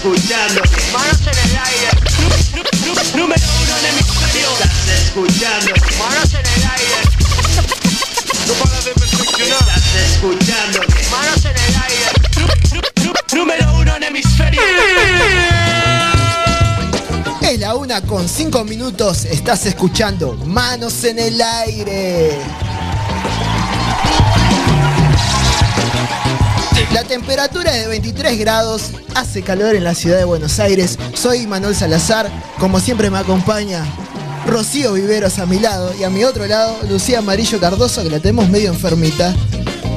escuchando Manos en el aire, Número uno en hemisferio Estás escuchando manos en el aire. No para de perfeccionar. Estás escuchando Manos en el aire. Número uno en hemisferio Es la una con cinco minutos, estás escuchando Manos en el Aire. La temperatura es de 23 grados, hace calor en la ciudad de Buenos Aires. Soy Manuel Salazar, como siempre me acompaña Rocío Viveros a mi lado y a mi otro lado Lucía Amarillo Cardoso, que la tenemos medio enfermita.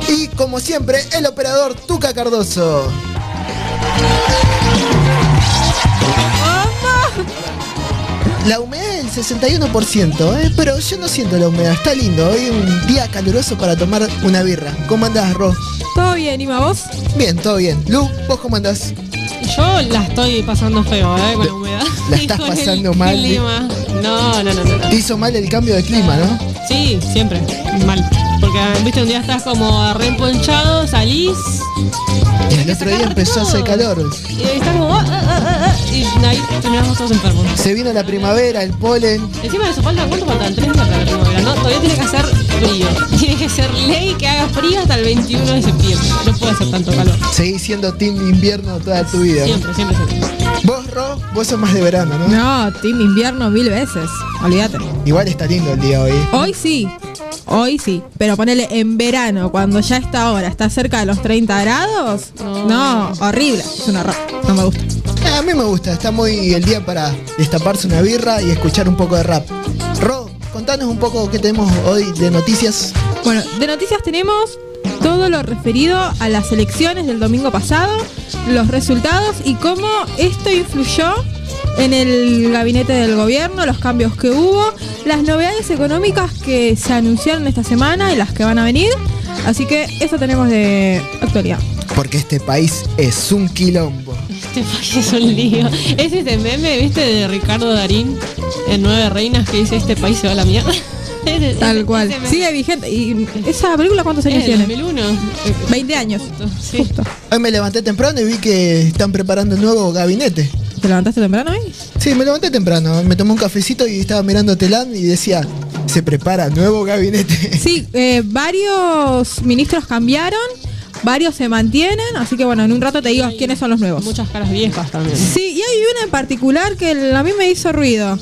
Y como siempre, el operador Tuca Cardoso. La humedad del 61%, ¿eh? pero yo no siento la humedad, está lindo. Hoy un día caluroso para tomar una birra. ¿Cómo andás, Ro? ¿Todo bien, Ima, vos? Bien, todo bien. Lu, ¿vos cómo andás? Yo la estoy pasando feo, ¿eh? Con la humedad. La Y estás con el pasando mal, clima. No, no, no, no. no. Te hizo mal el cambio de clima, ¿no? Sí, siempre. Mal. Porque, viste, un día estás como reemponchado, salís Y el otro día empezó a hacer calor. y estás como. ah, ah, ah, ah, y ahí terminamos todos enfermos. Se vino la primavera, el polen. Encima de eso falta, ¿cuánto faltan? Tres días para la primavera, ¿no? Todavía tiene que hacer frío. Tiene que ser ley que haga frío hasta el 21 de septiembre. No puede hacer tanto calor. Seguís siendo team invierno toda tu vida. Siempre, siempre, siempre. Vos, Ro, vos sos más de verano, ¿no? No, Team Invierno mil veces. Olvídate. Igual está lindo el día hoy. Hoy sí. Hoy sí. Pero ponele en verano, cuando ya está ahora, está cerca de los 30 grados. No. No, horrible. Es un horror. No me gusta. Ah, A mí me gusta, está muy el día para destaparse una birra y escuchar un poco de rap. Ro, contanos un poco qué tenemos hoy de noticias. Bueno, de noticias tenemos todo lo referido a las elecciones del domingo pasado, los resultados y cómo esto influyó en el gabinete del gobierno, los cambios que hubo, las novedades económicas que se anunciaron esta semana y las que van a venir. Así que eso tenemos de actualidad. Porque este país es un quilombo. Este país es un lío. Es este meme, viste, de Ricardo Darín en Nueve Reinas que dice este país se va a la mierda. Tal cual. Sigue vigente. ¿Y esa película cuántos años tiene? 2001. 20 años. Sí. Justo. Hoy me levanté temprano y vi que están preparando un nuevo gabinete. ¿Te levantaste temprano hoy? Sí, me levanté temprano, me tomé un cafecito y estaba mirando Telam y decía, se prepara nuevo gabinete. Sí, eh, varios ministros cambiaron, varios se mantienen, así que bueno, en un rato te digo quiénes son los nuevos. Muchas caras viejas también. Sí, y hay una en particular que a mí me hizo ruido,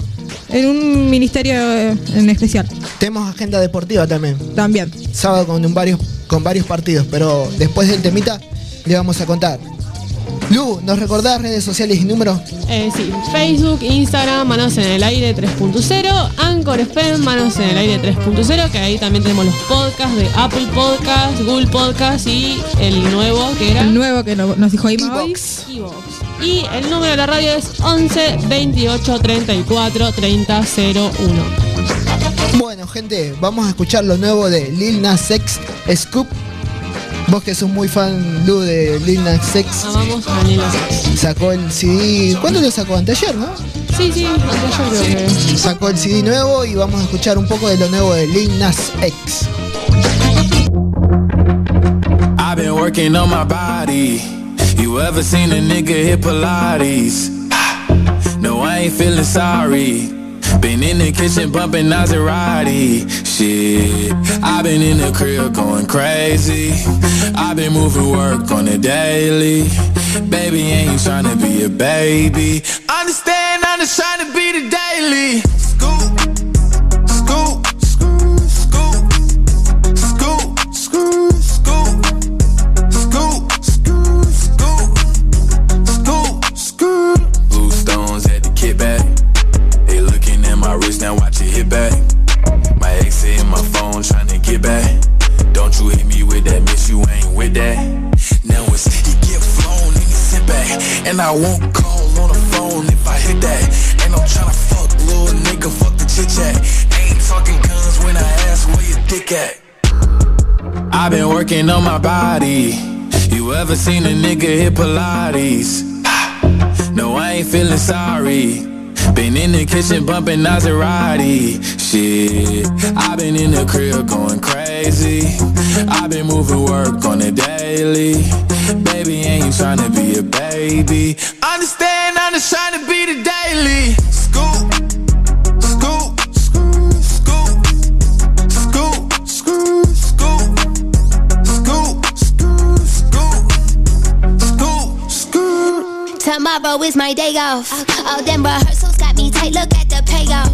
en un ministerio eh, en especial, Tenemos agenda deportiva también. también. Sábado con un varios, con varios partidos, pero después del temita le vamos a contar. Lu, ¿nos recordás redes sociales y números? Eh, sí, Facebook, Instagram, Manos en el Aire 3.0, Anchor FM, Manos en el Aire 3.0, que ahí también tenemos los podcasts de Apple Podcasts, Google Podcasts y el nuevo que era El nuevo que no- nos dijo Ima hoy. Y el número de la radio es 11 28 34 30 01. Bueno, gente, vamos a escuchar lo nuevo de Lil Nas X Scoop. Vos que sos muy fan, Lu, de Lil Nas X, Amamos a Lil Nas X. sacó el CD. ¿Cuándo lo sacó? Anteayer, ¿no? Sí, sí, yo creo que. Sacó el CD nuevo y vamos a escuchar un poco de lo nuevo de Lil Nas X. I've been working on my body. You ever seen a nigga hit Pilates? No, I ain't feeling sorry. Been in the kitchen bumping Maserati. Shit, I've been in the crib going crazy. I've been moving work on the daily. Baby, ain't trying to be a baby. Understand, I'm just trying to be the daily. You ain't with that. Now it's he get flown and he sit back. And I won't call on the phone if I hit that. Ain't no tryna fuck, little nigga, fuck the chit chat. Ain't talking guns when I ask where your dick at. I've been working on my body. You ever seen a nigga hit Pilates? No, I ain't feeling sorry. Been in the kitchen bumping Maserati. Shit, I've been in the crib going crazy. I've been moving work on the daily. Baby, ain't you trying to be a baby? Understand, I'm just trying to be the daily. Scoop. Tomorrow is my day off. All them rehearsals got me tight. Look at the payoff.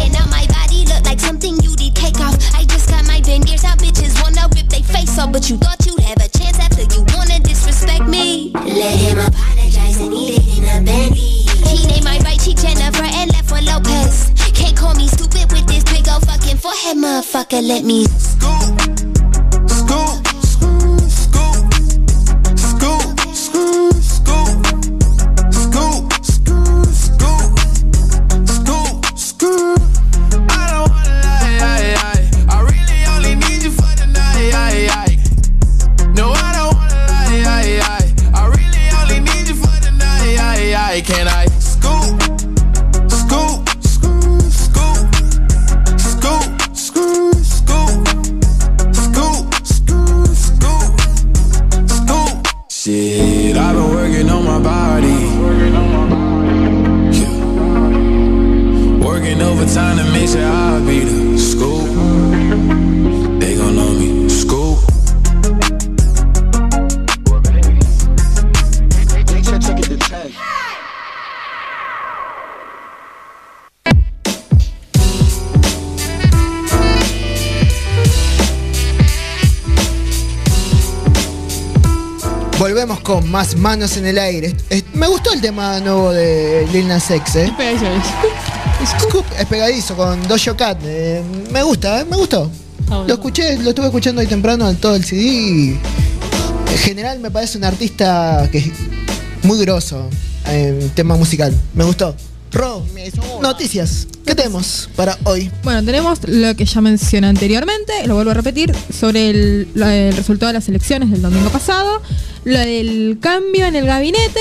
And now my body look like something you did take off. I got my veneers out. Bitches wanna rip they face off, but you thought you'd have a chance after you wanna disrespect me. Let him apologize and eat it in a Bentley. He named my right cheek Jennifer and left one Lopez. Can't call me stupid with this big old fucking forehead, motherfucker. Let me. Scoop, más manos en el aire. Es- me gustó el tema nuevo de Lil Nas X, ¿eh? Pegadizo es. Scoop es pegadizo con Dojo Cat. eh, me gusta, eh, me gustó. bueno. Lo escuché, lo estuve escuchando hoy temprano en todo el CD y en general me parece un artista que es muy grosso en tema musical. Me gustó. Ro, noticias. ¿Qué tenemos para hoy? Bueno, tenemos lo que ya mencioné anteriormente, lo vuelvo a repetir, sobre el, resultado de las elecciones del domingo pasado, lo del cambio en el gabinete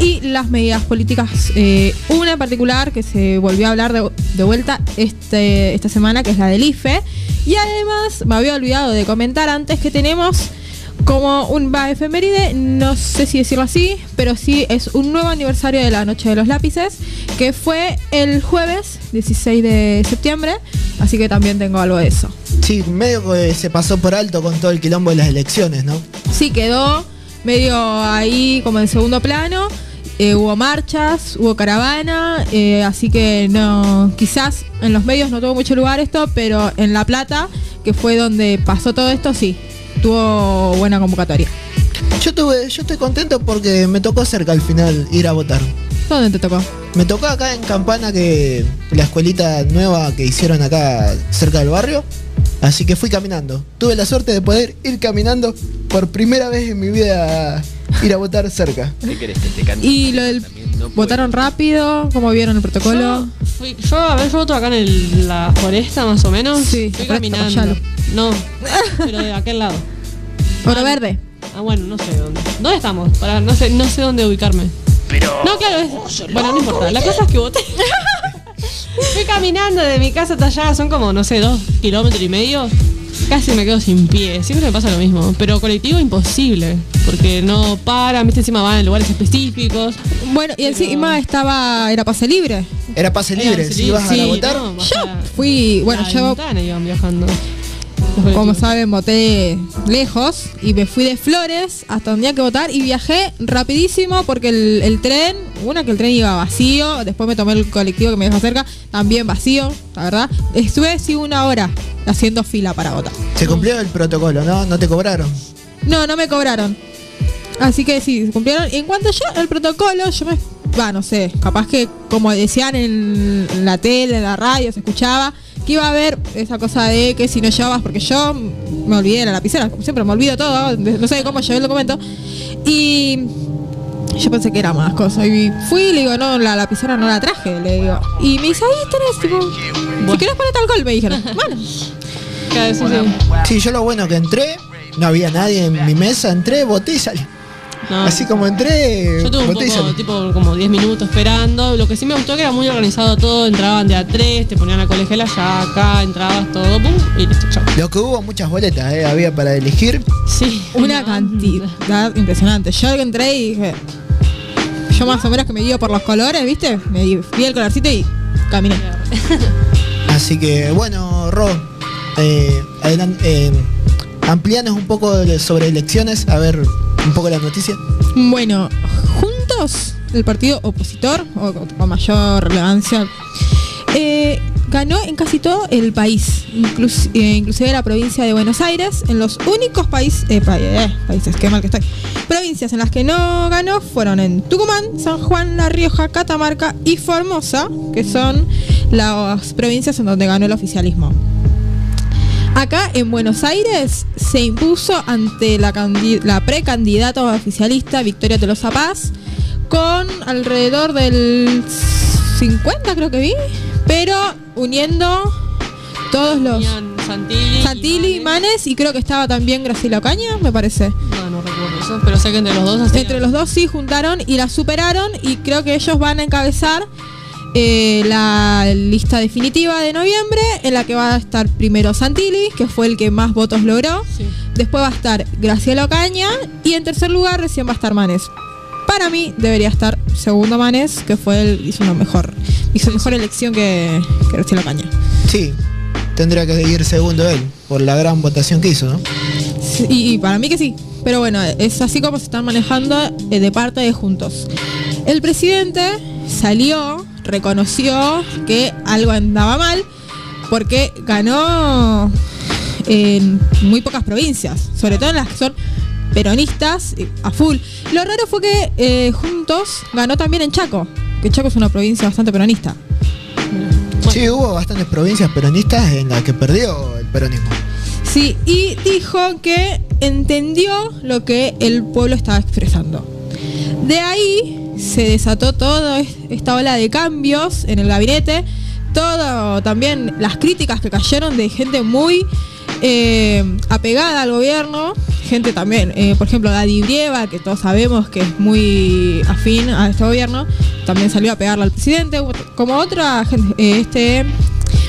y las medidas políticas. eh, una en particular que se volvió a hablar de, de vuelta este, esta semana, que es la del IFE. Y además, me había olvidado de comentar antes que tenemos como un va efeméride, no sé si decirlo así, pero sí es un nuevo aniversario de la Noche de los Lápices, que fue el jueves 16 de septiembre, así que también tengo algo de eso. Sí, medio que se pasó por alto con todo el quilombo de las elecciones, ¿no? Sí, quedó medio ahí como en segundo plano. eh, hubo marchas, hubo caravana, eh, así que no, quizás en los medios no tuvo mucho lugar esto, pero en La Plata, que fue donde pasó todo esto, sí, tuvo buena convocatoria. Yo tuve, yo estoy contento porque me tocó cerca al final ir a votar. ¿Dónde te tocó? Me tocó acá en Campana que la escuelita nueva que hicieron acá cerca del barrio. Así que fui caminando. Tuve la suerte de poder ir caminando por primera vez en mi vida a ir a votar cerca. ¿Qué querés que te cante? Y lo del no votaron rápido, ¿cómo vieron el protocolo? Yo, fui- yo, a ver, yo voto acá en el- la foresta más o menos. Sí, fui caminando. No, pero de aquel lado. Oro Ah, verde. Ah, bueno, no sé dónde. ¿Dónde estamos? Para, no sé, no sé dónde ubicarme. Pero. No, claro, es. Bueno, no importa. La cosa es que voté. Fui caminando de mi casa hasta allá, son como, no sé, dos kilómetros y medio. Casi me quedo sin pie. Siempre me pasa lo mismo. Pero colectivo imposible. Porque no paran, viste, encima van en lugares específicos. Bueno, y encima estaba, era pase libre. Era pase libre, sí, si ibas a votar. no, Yo fui, bueno, la yo ventana iban viajando. Como saben voté lejos y me fui de Flores hasta donde había que votar y viajé rapidísimo porque el, el tren, una que el tren iba vacío, después me tomé el colectivo que me dejó cerca, también vacío, la verdad. Estuve sí una hora haciendo fila para votar. Se cumplió el protocolo, ¿no? No te cobraron. No, no me cobraron. Así que sí, cumplieron. Y en cuanto yo, el protocolo, yo me. Va, no sé, capaz que como decían en la tele, en la radio, se escuchaba, que iba a haber esa cosa de que si no llevabas, porque yo me olvidé de la lapicera, como siempre me olvido todo, no sé cómo llevé el documento. Y yo pensé que era más cosas. Y fui y le digo, no, la lapicera no la traje, le digo. Y me dice, ahí tenés, tipo, si querés ponerte alcohol, me dijeron. Bueno, Cada vez sí, yo lo bueno que entré, no había nadie en mi mesa, entré, voté y salí. No. Así como entré, Yo tuve un poco, tipo, como 10 minutos esperando. Lo que sí me gustó que era muy organizado todo. Entraban de a tres, te ponían la colegiala ya acá, entrabas todo, pum, y listo, chao. Lo que hubo muchas boletas, ¿eh? había para elegir. Sí. Una cantidad impresionante. Yo entré y dije. Yo más o menos que me guío por los colores, ¿viste? Me vi el colorcito y caminé. Así que bueno, Ro, eh, adelan- eh, amplíanos un poco sobre elecciones, a ver un poco la noticia. Bueno, juntos, el partido opositor, o con mayor relevancia, eh, ganó en casi todo el país, eh, inclusive la provincia de Buenos Aires, en los únicos país- eh, pa- eh, países, qué mal que estoy, provincias en las que no ganó fueron en Tucumán, San Juan, La Rioja, Catamarca y Formosa, que son las provincias en donde ganó el oficialismo. Acá en Buenos Aires se impuso ante la, la precandidata oficialista Victoria Tolosa Paz con alrededor del 50 creo que vi, pero uniendo todos los Santilli. Manes y creo que estaba también Graciela Ocaña, me parece. No, no recuerdo eso, pero sé que entre los dos Entre los dos sí juntaron y la superaron y creo que ellos van a encabezar eh, la lista definitiva de noviembre en la que va a estar primero Santilli, que fue el que más votos logró. Sí. Después va a estar Graciela Ocaña y en tercer lugar recién va a estar Manes. Para mí debería estar segundo Manes, que fue el hizo una mejor hizo mejor elección que, que Graciela Ocaña. Sí, tendría que ir segundo él, por la gran votación que hizo, ¿no? Sí, Y, y para mí que sí. Pero bueno, es así como se están manejando eh, de parte de Juntos. El presidente salió, reconoció que algo andaba mal, porque ganó en muy pocas provincias, sobre todo en las que son peronistas eh, a full. Lo raro fue que eh, Juntos ganó también en Chaco, que Chaco es una provincia bastante peronista. Sí, hubo bastantes provincias peronistas en las que perdió el peronismo. Sí, y dijo que entendió lo que el pueblo estaba expresando. De ahí se desató toda esta ola de cambios en el gabinete, todo también las críticas que cayeron de gente muy eh, apegada al gobierno, gente también, eh, por ejemplo, Daddy Brieva, que todos sabemos que es muy afín a este gobierno, también salió a pegarle al presidente, como otra gente, eh, este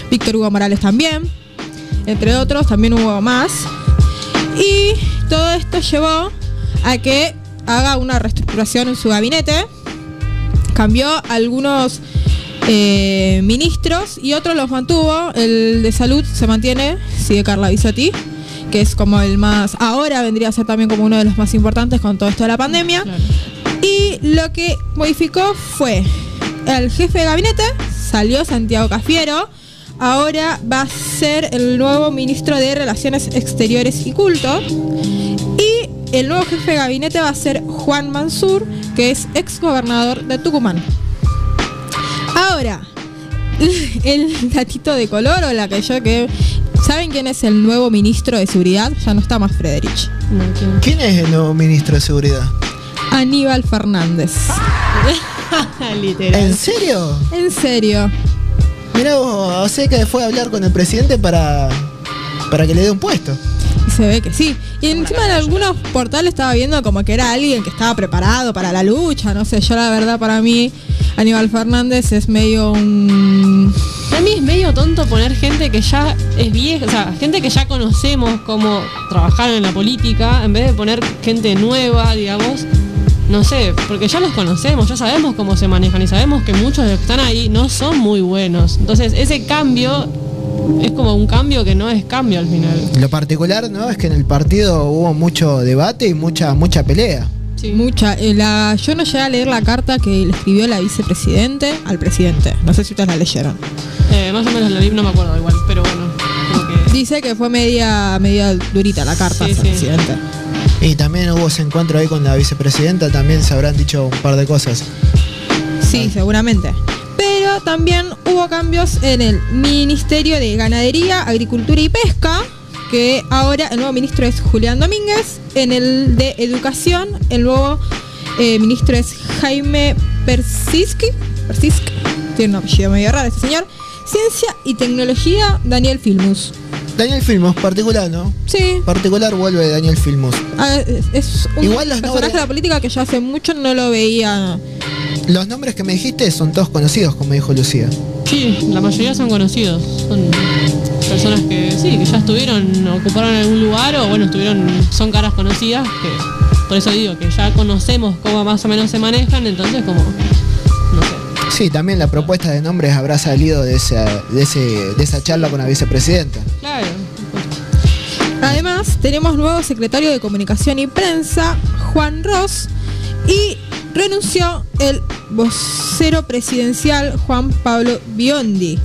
Víctor Hugo Morales también entre otros, también hubo más. Y todo esto llevó a que haga una reestructuración en su gabinete. Cambió algunos eh, ministros y otros los mantuvo. El de salud se mantiene, sigue Carla Bisotti, que es como el más. Ahora vendría a ser también como uno de los más importantes con todo esto de la pandemia. Claro. Y lo que modificó fue el jefe de gabinete, salió Santiago Cafiero, ahora va a ser el nuevo ministro de Relaciones Exteriores y Culto. El nuevo jefe de gabinete va a ser Juan Mansur, que es ex gobernador de Tucumán. Ahora, el datito de color o la que yo que... ¿Saben quién es el nuevo ministro de Seguridad? Ya no está más Frederich. ¿quién? ¿Quién es el nuevo ministro de Seguridad? Aníbal Fernández. Literal. ¿En serio? En serio. Mirá vos, o sea que fue a hablar con el presidente para, para que le dé un puesto. Se ve que sí. Y encima en algunos portales estaba viendo como que era alguien que estaba preparado para la lucha. No sé, yo la verdad para mí Aníbal Fernández es medio un... A mí es medio tonto poner gente que ya es vieja, o sea, gente que ya conocemos cómo trabajar en la política, en vez de poner gente nueva, digamos. No sé, porque ya los conocemos, ya sabemos cómo se manejan y sabemos que muchos de los que están ahí no son muy buenos. Entonces, ese cambio es como un cambio que no es cambio al final. Lo particular, ¿no? Es que en el partido hubo mucho debate y mucha, mucha pelea. Sí. Mucha. eh, la, yo no llegué a leer la carta que le escribió la vicepresidente al presidente. No sé si ustedes la leyeron. Eh, más o menos la vi, no me acuerdo igual, pero bueno. como que- Dice que fue media, media durita la carta Sí, al sí. presidente. Y también hubo ese encuentro ahí con la vicepresidenta, también se habrán dicho un par de cosas. Sí, seguramente. Pero también hubo cambios en el Ministerio de Ganadería, Agricultura y Pesca, que ahora el nuevo ministro es Julián Domínguez. En el de Educación, el nuevo eh, ministro es Jaime Persiski. Persiski. Tiene un apellido medio raro este señor. Ciencia y Tecnología, Daniel Filmus. Daniel Filmos, particular, ¿no? Sí, Particular vuelve Daniel Filmos. ah, es- es un Igual personaje de la política que yo hace mucho no lo veía. Los nombres que me dijiste son todos conocidos, como dijo Lucía. Sí, la mayoría son conocidos. Son personas que sí, que ya estuvieron, ocuparon algún lugar o bueno, estuvieron, son caras conocidas que por eso digo que ya conocemos cómo más o menos se manejan, entonces como no sé. Sí, también la propuesta de nombres habrá salido de esa, de ese, de esa charla con la vicepresidenta. Claro. Además, tenemos nuevo secretario de Comunicación y Prensa, Juan Ross, y renunció el vocero presidencial Juan Pablo Biondi.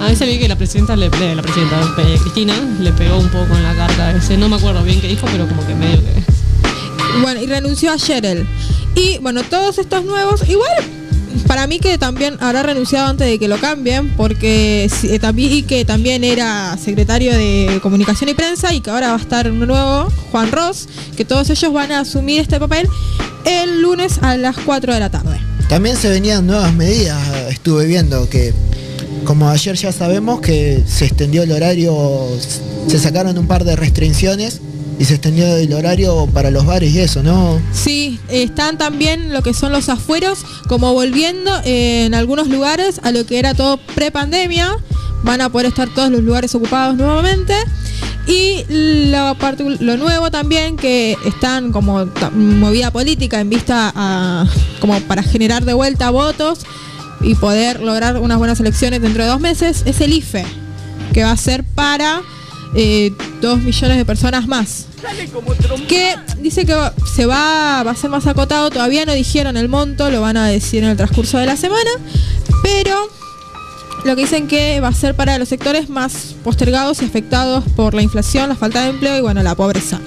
A veces vi que la presidenta le la presidenta eh, Cristina le pegó un poco en la carta ese, no me acuerdo bien qué dijo, pero como que medio que Bueno, y renunció ayer él. Y bueno, todos estos nuevos, igual para mí que también habrá renunciado antes de que lo cambien, porque eh, también que también era secretario de Comunicación y Prensa y que ahora va a estar nuevo, Juan Ross, que todos ellos van a asumir este papel el lunes a las 4 de la tarde. También se venían nuevas medidas, estuve viendo que, como ayer ya sabemos, que se extendió el horario, se sacaron un par de restricciones y se extendió el horario para los bares y eso, ¿no? Sí, están también lo que son los afueros, como volviendo eh, en algunos lugares a lo que era todo pre-pandemia. Van a poder estar todos los lugares ocupados nuevamente. Y lo, lo nuevo también, que están como movida política en vista a como para generar de vuelta votos y poder lograr unas buenas elecciones dentro de dos meses, es el IFE, que va a ser para eh, dos millones de personas más. Que dice que se va, va a ser más acotado, todavía no dijeron el monto, lo van a decir en el transcurso de la semana, pero lo que dicen que va a ser para los sectores más postergados y afectados por la inflación, la falta de empleo y bueno, la pobreza.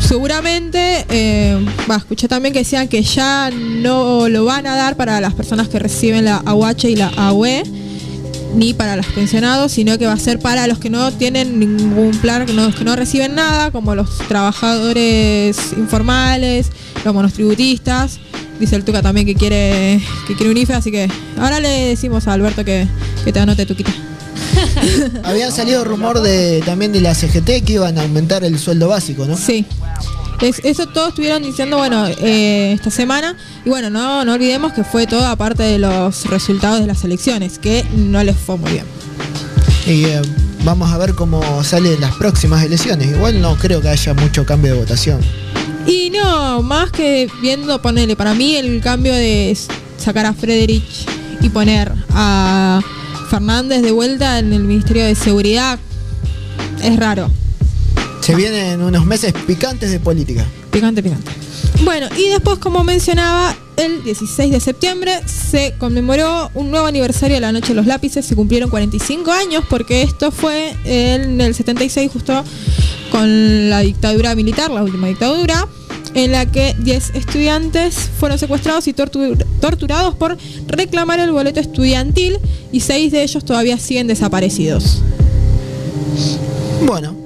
Seguramente, eh, va, escuché también que decían que ya no lo van a dar para las personas que reciben la AUH y la AUE, ni para los pensionados, sino que va a ser para los que no tienen ningún plan, que no, que no reciben nada, como los trabajadores informales, los monotributistas. Dice el Tuca también que quiere que quiere un IFE, así que ahora le decimos a Alberto que, que te anote Tuquita. Habían salido rumor de también de la CGT que iban a aumentar el sueldo básico, ¿no? Sí. Es- eso todos estuvieron diciendo, bueno, eh, esta semana. Y bueno, no, no olvidemos que fue todo aparte de los resultados de las elecciones, que no les fue muy bien. Y eh, vamos a ver cómo salen las próximas elecciones. Igual no creo que haya mucho cambio de votación. Y no, más que viendo, ponele, para mí el cambio de sacar a Frederich y poner a Fernández de vuelta en el Ministerio de Seguridad es raro. Se vienen unos meses picantes de política. Picante, picante. Bueno, y después, como mencionaba, el 16 de septiembre se conmemoró un nuevo aniversario de la Noche de los Lápices. Se cumplieron 45 años porque esto fue en el 76 justo con la dictadura militar, la última dictadura, en la que 10 estudiantes fueron secuestrados y tortu- torturados por reclamar el boleto estudiantil y 6 de ellos todavía siguen desaparecidos. Bueno,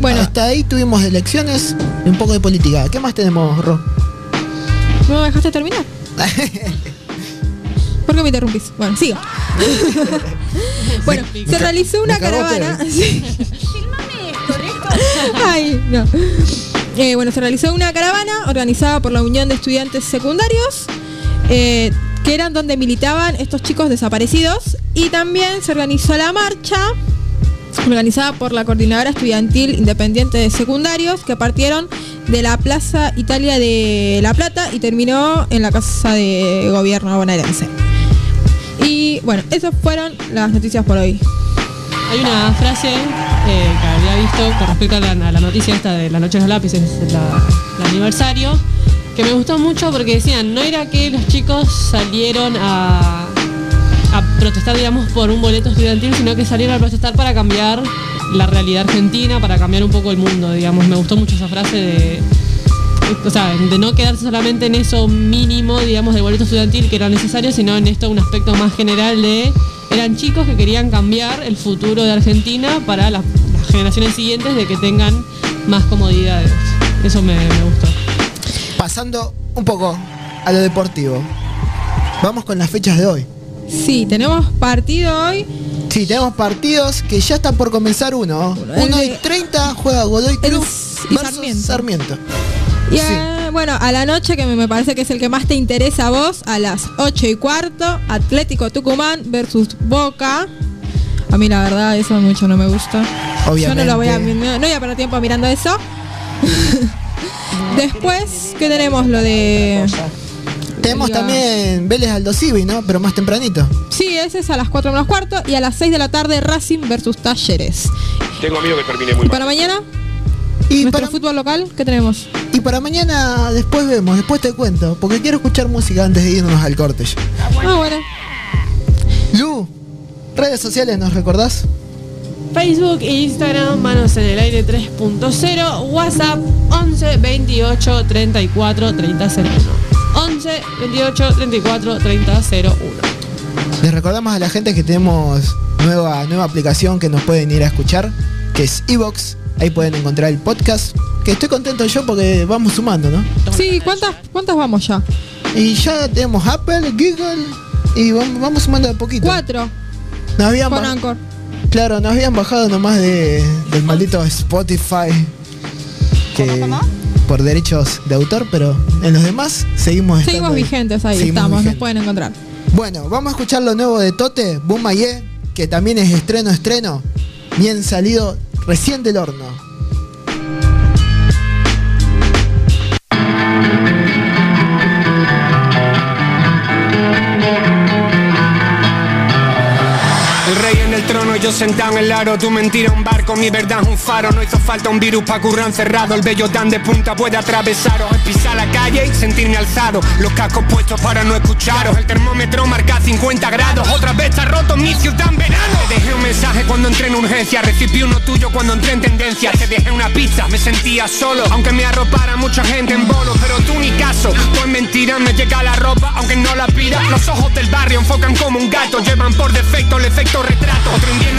Bueno, hasta ahí tuvimos elecciones y un poco de política. ¿Qué más tenemos, Ro? ¿no me dejaste terminar? ¿Por qué me interrumpís? Bueno, sigo. bueno, se realizó una caravana. Ay, no. Eh, bueno, se realizó una caravana organizada por la Unión de Estudiantes Secundarios, eh, que eran donde militaban estos chicos desaparecidos, y también se organizó la marcha organizada por la Coordinadora Estudiantil Independiente de Secundarios, que partieron de la Plaza Italia de La Plata y terminó en la Casa de Gobierno bonaerense. Y bueno, esas fueron las noticias por hoy. Hay una frase eh, que había visto con respecto a la, noticia esta de la noche de los lápices, el aniversario, que me gustó mucho porque decían, no era que los chicos salieron a, a protestar, digamos, por un boleto estudiantil, sino que salieron a protestar para cambiar la realidad argentina, para cambiar un poco el mundo, digamos. Me gustó mucho esa frase de, o sea, de no quedarse solamente en eso mínimo, digamos, del boleto estudiantil que era necesario, sino en esto un aspecto más general de eran chicos que querían cambiar el futuro de Argentina para las, generaciones siguientes de que tengan más comodidades. Eso me gustó. Pasando un poco a lo deportivo. Vamos con las fechas de hoy. Sí, tenemos partido hoy. Sí, tenemos partidos que ya están por comenzar uno. El 1 de- y 30 juega Godoy Cruz y versus Sarmiento. Sarmiento. Y Sí. bueno, a la noche, que me, me parece que es el que más te interesa a vos, a las 8 y cuarto, Atlético Tucumán versus Boca. A mí la verdad eso mucho no me gusta. Obviamente. Yo no lo voy a no, no voy a perder tiempo mirando eso. Después, ¿qué tenemos? Lo de. Tenemos Liga- también Vélez Aldo Civi, ¿no? Pero más tempranito. Sí, ese es a las 4 menos cuarto. Y a las 6 de la tarde, Racing versus Talleres. Tengo miedo que termine muy ¿Y mal. para mañana? Y ¿Nuestro para, fútbol local? ¿Qué tenemos? y para mañana después vemos, después te cuento. Porque quiero escuchar música antes de irnos al corte. Ah, bueno. Lu, redes sociales, ¿nos recordás? Facebook e Instagram, manos en el aire 3.0, WhatsApp 11 28 34 30 01. 11 28 34 30 01. Les recordamos a la gente que tenemos nueva, nueva aplicación que nos pueden ir a escuchar, que es Evox. Ahí pueden encontrar el podcast. Que estoy contento yo porque vamos sumando, ¿no? Sí, ¿cuántas, cuántas vamos ya? Y ya tenemos Apple, Google y vamos, vamos sumando de poquito. Cuatro. Nos habían Con Anchor. Claro, nos habían bajado nomás de, del maldito Spotify. Que por derechos de autor, pero en los demás seguimos Seguimos vigentes ahí, Seguimos estamos, nos pueden encontrar. Bueno, vamos a escuchar lo nuevo de Tote, Boom Mayé, que también es estreno, estreno, bien salido, recién del horno. Yo sentado en el aro, tu mentira un barco, mi verdad un faro. No hizo falta un virus pa' currar encerrado. El bello tan de punta puede atravesaros. Es pisar la calle y sentirme alzado. Los cascos puestos para no escucharos. El termómetro marca 50 grados. Otra vez está roto mi ciudad en verano. Te dejé un mensaje cuando entré en urgencia. Recibí uno tuyo cuando entré en tendencia. Te dejé una pizza, me sentía solo. Aunque me arropara mucha gente en bolo, pero tú ni caso. Pues mentira, me llega la ropa, aunque no la pida. Los ojos del barrio enfocan como un gato. Llevan por defecto el efecto retrato.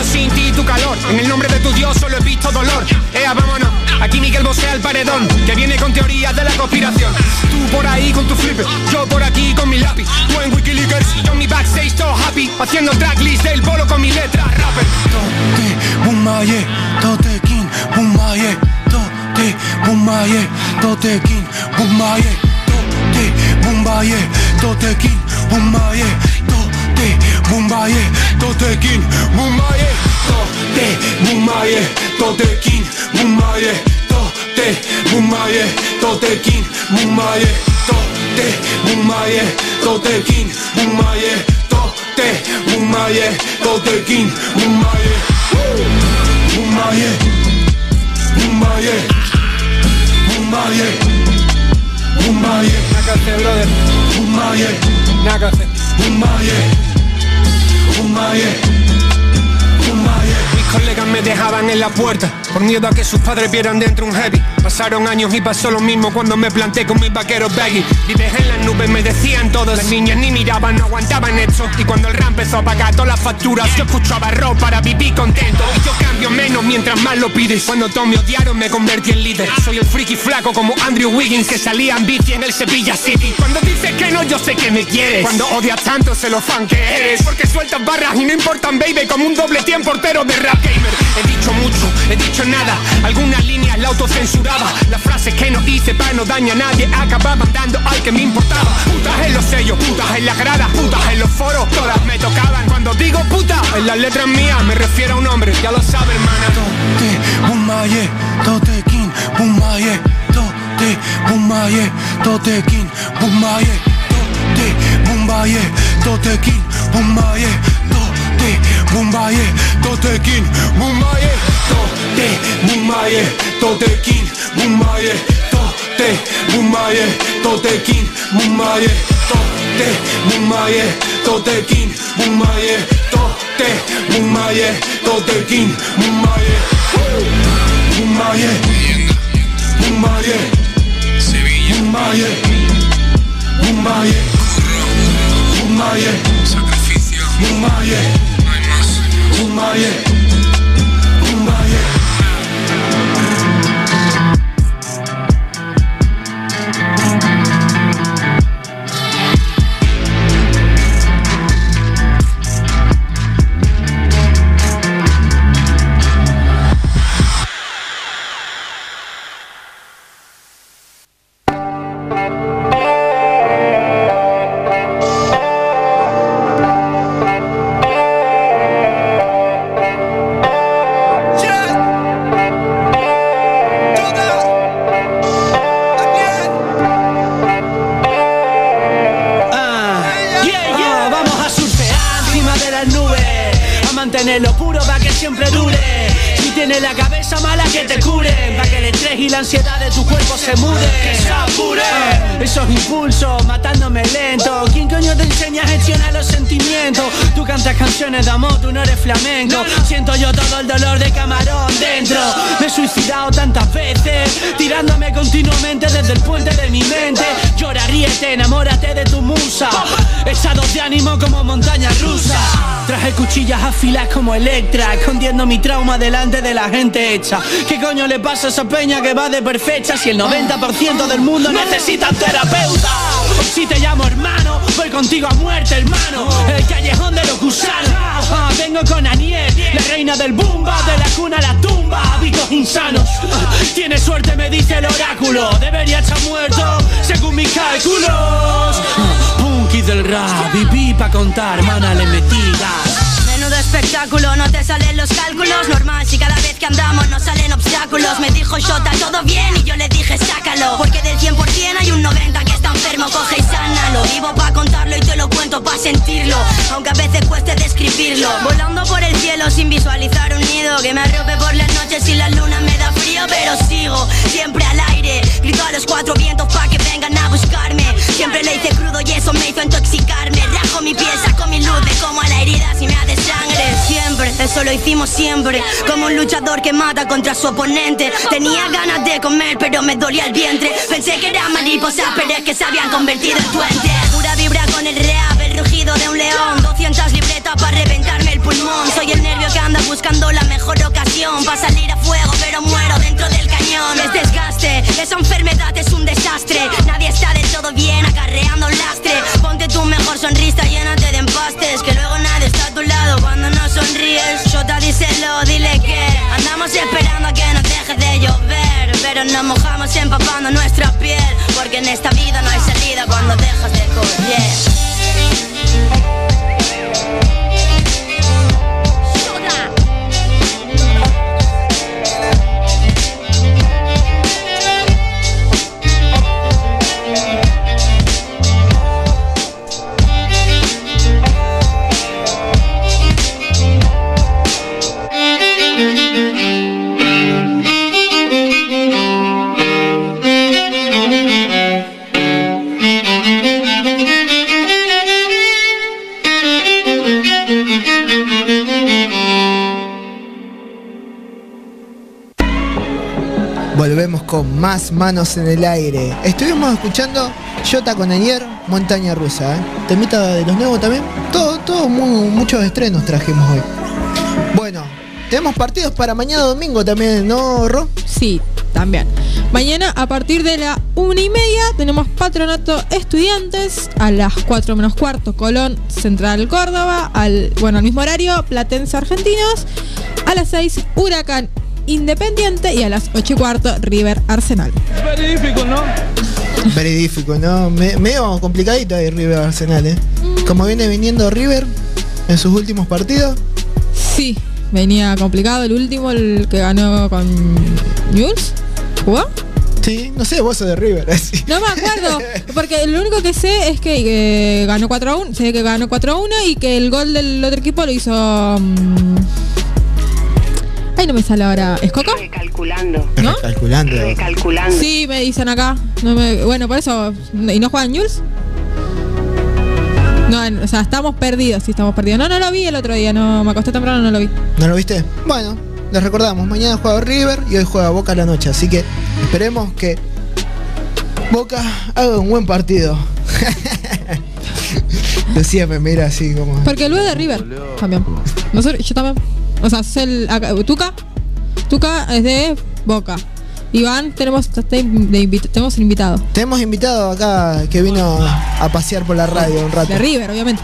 Sin ti y tu calor. En el nombre de tu Dios solo he visto dolor. Ea, vámonos. Aquí Miguel Bosé al paredón, que viene con teorías de la conspiración. Tú por ahí con tu flipper, yo por aquí con mi lápiz. Tú en Wikileaks, yo en mi backstage todo happy. Haciendo tracklist del bolo con mi letra rapper. Tote, bumaye, tote king, bumaye, tote, bumaye, tote king, bumaye, tote, bumaye, tote king, bumaye, tote, bumaye, tote king, bumaye, tote, bumaye, tote king, bumaye, tote, bumaye, tote king, bumaye, tote, bumaye, tote king, bumaye, tote, bumaye, tote king, bumaye. Bumaye, Bumaye, Bumaye, Bumaye, Nácate, brother, Mis colegas me dejaban en la puerta por miedo a que sus padres vieran dentro un heavy. Pasaron años y pasó lo mismo cuando me planté con mis vaqueros baggy. Vives en las nubes, me decían todos. Las niñas ni miraban, no aguantaban esto. Y cuando el rap empezó a pagar todas las facturas, yo escuchaba rock para vivir contento. Y yo cambio menos mientras más lo pides. Cuando todos me odiaron, me convertí en líder. Soy el friki flaco como Andrew Wiggins que salía en bici en el Sevilla City. Cuando dices que no, yo sé que me quieres. Cuando odias tanto, sé lo fan que eres. Porque sueltas barras y no importan, baby, como un doble tiempo portero de rap gamer. He dicho mucho, he dicho nada. Algunas líneas la autocensuraba. Las frases que no hice para no dañar a nadie acababan dando al que me importaba. Putas en los sellos, putas en las gradas, putas en los foros, todas me tocaban. Cuando digo puta, en las letras mías me refiero a un hombre, ya lo sabe, hermana. Tote, Bumaye, tote king, Bumaye, tote, Bumaye, tote king, Bumaye, tote, Bumaye, tote king, Bumaye, tote, Bumaye, tote king, Bumaye, tote, Bumaye, tote king, Bumaye, tote, Bumaye, tote king, Bumaye, tote, Bumaye, tote king, Bumaye, tote, Bumaye, tote king, Bumaye. Bumaye, Bumaye, Bumaye, Bumaye, Bumaye, Sacrificio, Bumaye, no hay más. Bumaye, Bumaye. Tirándome continuamente desde el puente de mi mente. Llora, ríete, enamórate de tu musa. Estados de ánimo como montaña rusa. Traje cuchillas afiladas como Electra, escondiendo mi trauma delante de la gente hecha. ¿Qué coño le pasa a esa peña que va de perfecta si el 90% del mundo necesita terapeuta? Si te llamo hermano, voy contigo a muerte, hermano. El callejón de los gusanos. Ah, vengo con Aniel, la reina del bumba, de la cuna a la tumba. Hábitos insanos. Tienes suerte, me dice el oráculo. Debería estar muerto, según mis cálculos. Punky del rap, viví pa' contar, mana, le metidas. Espectáculo, no te salen los cálculos. Normal, si cada vez que andamos nos salen obstáculos. Me dijo Shota, todo bien, y yo le dije sácalo Porque del 100% hay un 90 que está enfermo, coge y sánalo. Vivo pa' contarlo y te lo cuento pa' sentirlo Aunque a veces cueste describirlo. Volando por el cielo sin visualizar un nido Que me arrope por las noches y la luna me da frío Pero sigo, siempre al aire. Grito a los cuatro vientos pa' que vengan a buscarme. Siempre le hice crudo y eso me hizo intoxicarme. Rajo mi piel, saco mi luz, me como a la herida si me hace sangre Siempre, eso lo hicimos siempre. Como un luchador que mata contra su oponente. Tenía ganas de comer pero me dolía el vientre. Pensé que eran mariposas pero es que se habían convertido en duendes Pura vibra con el rap, el rugido de un león. 200 libretas para reventarme el pulmón. Soy el nervio que anda buscando la mejor ocasión. Para salir a fuego pero muero dentro del cañón. Es desgaste, esa enfermedad es un desastre. Nadie está del todo bien acarreando un lastre. Ponte tu mejor sonrisa, llénate de empastes Que luego nadie está a tu lado sonríes Shota, díselo, dile que Andamos esperando a que nos deje de llover Pero nos mojamos empapando nuestra piel Porque en esta vida no hay salida cuando dejas de correr con más manos en el aire. Estuvimos escuchando Jota con Anier, Montaña Rusa. ¿eh? Temita de los nuevos también. Todo, todo, mu- muchos estrenos trajimos hoy. Bueno, tenemos partidos para mañana domingo también, ¿no, Ro? Sí, también. Mañana a partir de la una y media tenemos Patronato Estudiantes a las 4 menos cuarto Colón Central Córdoba, al, bueno, al mismo horario Platense Argentinos, a las 6 Huracán Independiente y a las 8 y cuarto River Arsenal. Very difficult, ¿no? Veridífico, ¿no? Me- medio complicadito ahí River Arsenal, ¿eh? Como viene viniendo River en sus últimos partidos. Sí, venía complicado el último, el que ganó con Newell's. ¿Jugó? Sí, no sé, vos sos de River. así. No me acuerdo, porque lo único que sé es que eh, ganó 4 a 1, sé que ganó 4 a 1 y que el gol del otro equipo lo hizo... mm, Ay, no me sale ahora. ¿Es Coco? Recalculando. ¿No? Calculando. Recalculando. Sí, me dicen acá. No me- bueno, por eso. ¿Y no juegan Jules? No, o sea, estamos perdidos, sí, estamos perdidos. No, no lo vi el otro día, no, me acosté temprano, no lo vi. ¿No lo viste? Bueno, les recordamos, mañana juega River y hoy juega Boca a la noche, así que esperemos que Boca haga un buen partido. Lucía me mira así como... Porque luego de River también. Nosotros, yo también. O sea, es el, acá, Tuca. Tuca es de Boca. Iván, tenemos, tenemos un invitado. Tenemos invitado acá que vino a pasear por la radio un rato. De River, obviamente.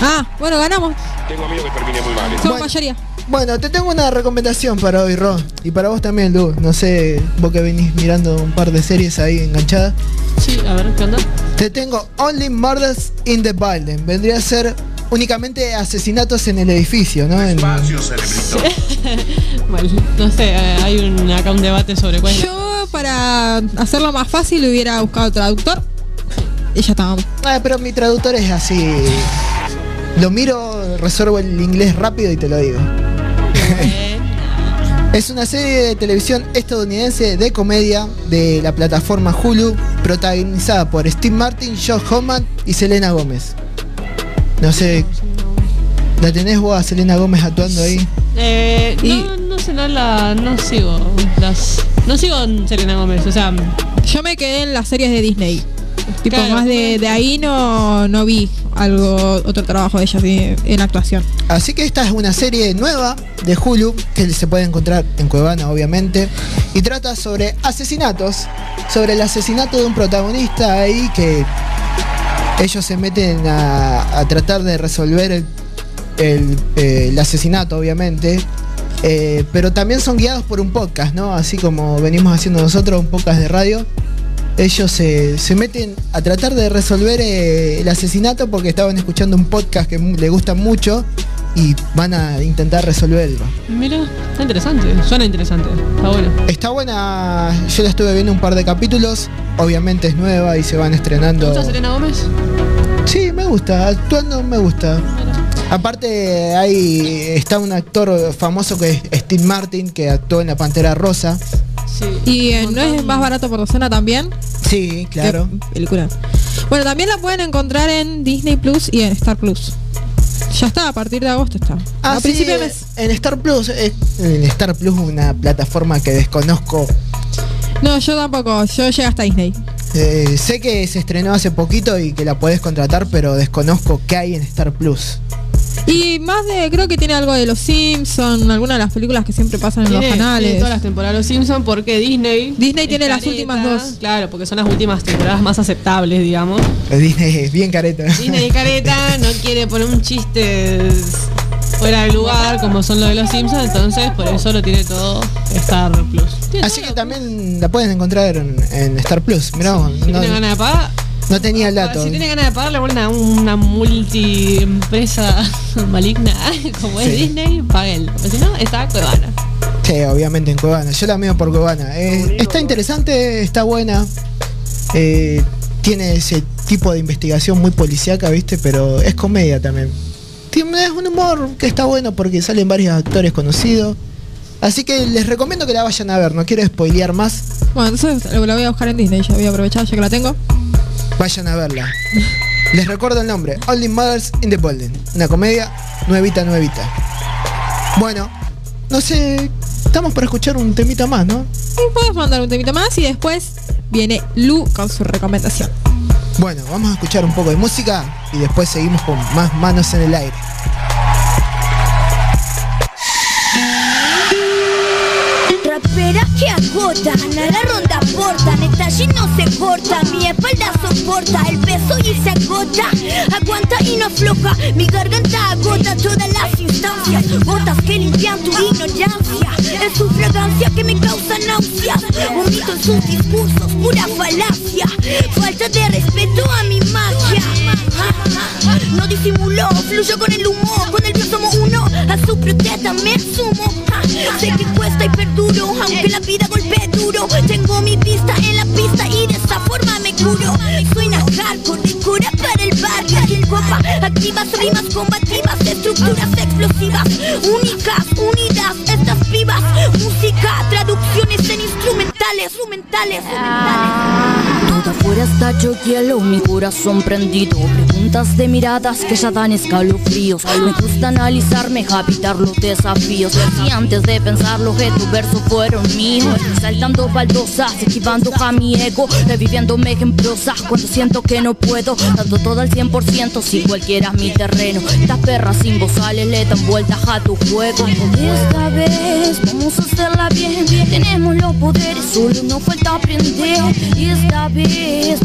Ah, bueno, ganamos. Tengo miedo que termine muy mal. ¿eh? Somos mayoría. Bueno, te tengo una recomendación para hoy, Ro. Y para vos también, Lu. No sé, vos que venís mirando un par de series ahí enganchadas. Sí, a ver, ¿qué onda? Te tengo Only Murders in the Building. Vendría a ser únicamente asesinatos en el edificio, ¿no? En- Bueno, no sé, eh, hay un, acá un debate sobre cuál. Yo, para hacerlo más fácil, hubiera buscado traductor. Y ya estábamos. Ah, pero mi traductor es así. Lo miro resuelvo el inglés rápido y te lo digo. Es una serie de televisión estadounidense de comedia de la plataforma Hulu, protagonizada por Steve Martin, Josh Hoffman y Selena Gómez. No sé, ¿la tenés vos a Selena Gómez actuando ahí? Eh, no, no sé, no la. No sigo. Las, no sigo en Selena Gómez, o sea. Yo me quedé en las series de Disney. Tipo, Claro, más de, de ahí no, no vi algo, otro trabajo de ella así, en actuación. Así que esta es una serie nueva de Hulu que se puede encontrar en Cuevana, obviamente, y trata sobre asesinatos, sobre el asesinato de un protagonista ahí que ellos se meten a, a tratar de resolver el, el, eh, el asesinato, obviamente. Eh, pero también son guiados por un podcast, ¿no? Así como venimos haciendo nosotros, un podcast de radio. Ellos se, se meten a tratar de resolver eh, el asesinato porque estaban escuchando un podcast que le gusta mucho y van a intentar resolverlo. Mira, está interesante. Suena interesante. Está bueno. Está buena, yo la estuve viendo un par de capítulos, obviamente es nueva y se van ¿Te estrenando. gusta Selena Gómez? Sí, me gusta, actuando me gusta. Aparte hay está un actor famoso que es Steve Martin que actuó en La Pantera Rosa. Sí. ¿Y eh, no es más barato por docena también? Sí, claro. Qué película. Bueno, también la pueden encontrar en Disney Plus y en Star Plus. Ya está, a partir de agosto está. Ah, a sí, principio de mes. en Star Plus, eh, en Star Plus una plataforma que desconozco. No, yo tampoco. Yo llegué hasta Disney. Eh, sé que se estrenó hace poquito y que la podés contratar, pero desconozco qué hay en Star Plus. Y más de, creo que tiene algo de los Simpsons, algunas de las películas que siempre pasan en los canales. tiene todas las temporadas de Los Simpsons porque Disney. Disney tiene las últimas dos. Claro, porque son las últimas temporadas más aceptables, digamos. Disney es bien careta. Disney careta no quiere poner un chiste fuera de lugar como son los de los Simpsons, entonces por eso lo tiene todo Star Plus. Así que también la pueden encontrar en, en Star Plus. Mirá, vos, Si no, no tenía el dato. si tiene ganas de pagar, le ponen a una multiempresa maligna como es Sí. Disney, paguen. Porque si no, está Cuevana. Sí, obviamente en Cuevana. Yo la miro por Cuevana. Eh, está interesante, está buena. Eh, tiene ese tipo de investigación muy policíaca, ¿viste? Pero es comedia también. Tiene es un humor que está bueno porque salen varios actores conocidos. Así que les recomiendo que la vayan a ver. No quiero spoilear más. Bueno, entonces lo la voy a buscar en Disney. Ya voy a aprovechar, ya que la tengo. Vayan a verla. Les recuerdo el nombre. Only Mothers in the Building. Una comedia nuevita, nuevita. Bueno, no sé. Estamos para escuchar un temita más, ¿no? Y puedes mandar un temita más y después viene Lu con su recomendación. Bueno, vamos a escuchar un poco de música y después seguimos con más manos en el aire. Raperas que agotan, allí no se corta, mi espalda soporta el peso y se agota, aguanta y no afloja, mi garganta agota todas las instancias, gotas que limpian tu ignorancia, es su fragancia que me causa náuseas, vomito en sus discursos, pura falacia, falta de respeto a mi magia, no disimulo, fluyo con el humo, con el yo uno, a su protesta me sumo, sé que cuesta y perduro, aunque la vida golpee duro, tengo mi vista en la pista y de esa forma me curo, suena hardcore, de cura para el barrio, aquí en copa, activas rimas combativas, estructuras explosivas, únicas, unidas, estas pibas, música, traducciones en instrumentales, instrumentales, instrumentales. Todo afuera está hielo, mi corazón prendido. Preguntas de miradas que ya dan escalofríos. Me gusta analizarme, habitar los desafíos. Y antes de pensarlo que tu verso fueron míos. Saltando baldosas, esquivando a mi ego. Reviviéndome en cuando siento que no puedo. Dando todo al 100% si cualquiera es mi terreno. Estas perras sin bozales le dan vueltas a tu juego. Esta vez vamos a hacerla bien. Tenemos los poderes, solo nos falta aprender. Y esta vez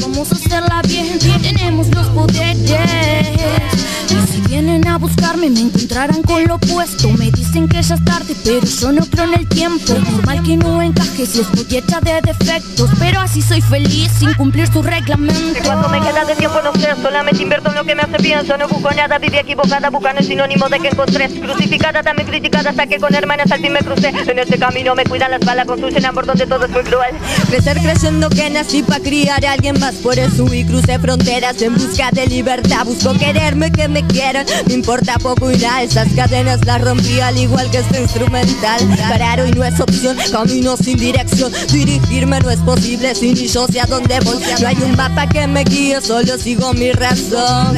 vamos a hacerla bien. Tenemos los poderes. Y si vienen a buscarme, me encontrarán con lo opuesto. Me dicen que ya es tarde, pero yo no creo en el tiempo. Normal que no encaje si estoy hecha de defectos. Pero así soy feliz sin cumplir su reglamento. Cuando me queda de tiempo no sé, solamente invierto en lo que me hace pienso No busco nada, viví equivocada, buscando el sinónimo de que encontré Crucificada, también criticada, hasta que con hermanas al fin me crucé En este camino me cuidan las balas, construyen amor donde todo es muy cruel Crecer creyendo que nací para criar a alguien más Por eso y crucé fronteras en busca de libertad. Busco quererme, que me quieran, me importa poco poco irá Esas cadenas las rompí al igual que este instrumental. Parar hoy no es opción, camino sin dirección. Dirigirme no es posible si ni yo sé a dónde voy. No hay un mapa que me guíe, solo sigo mi razón.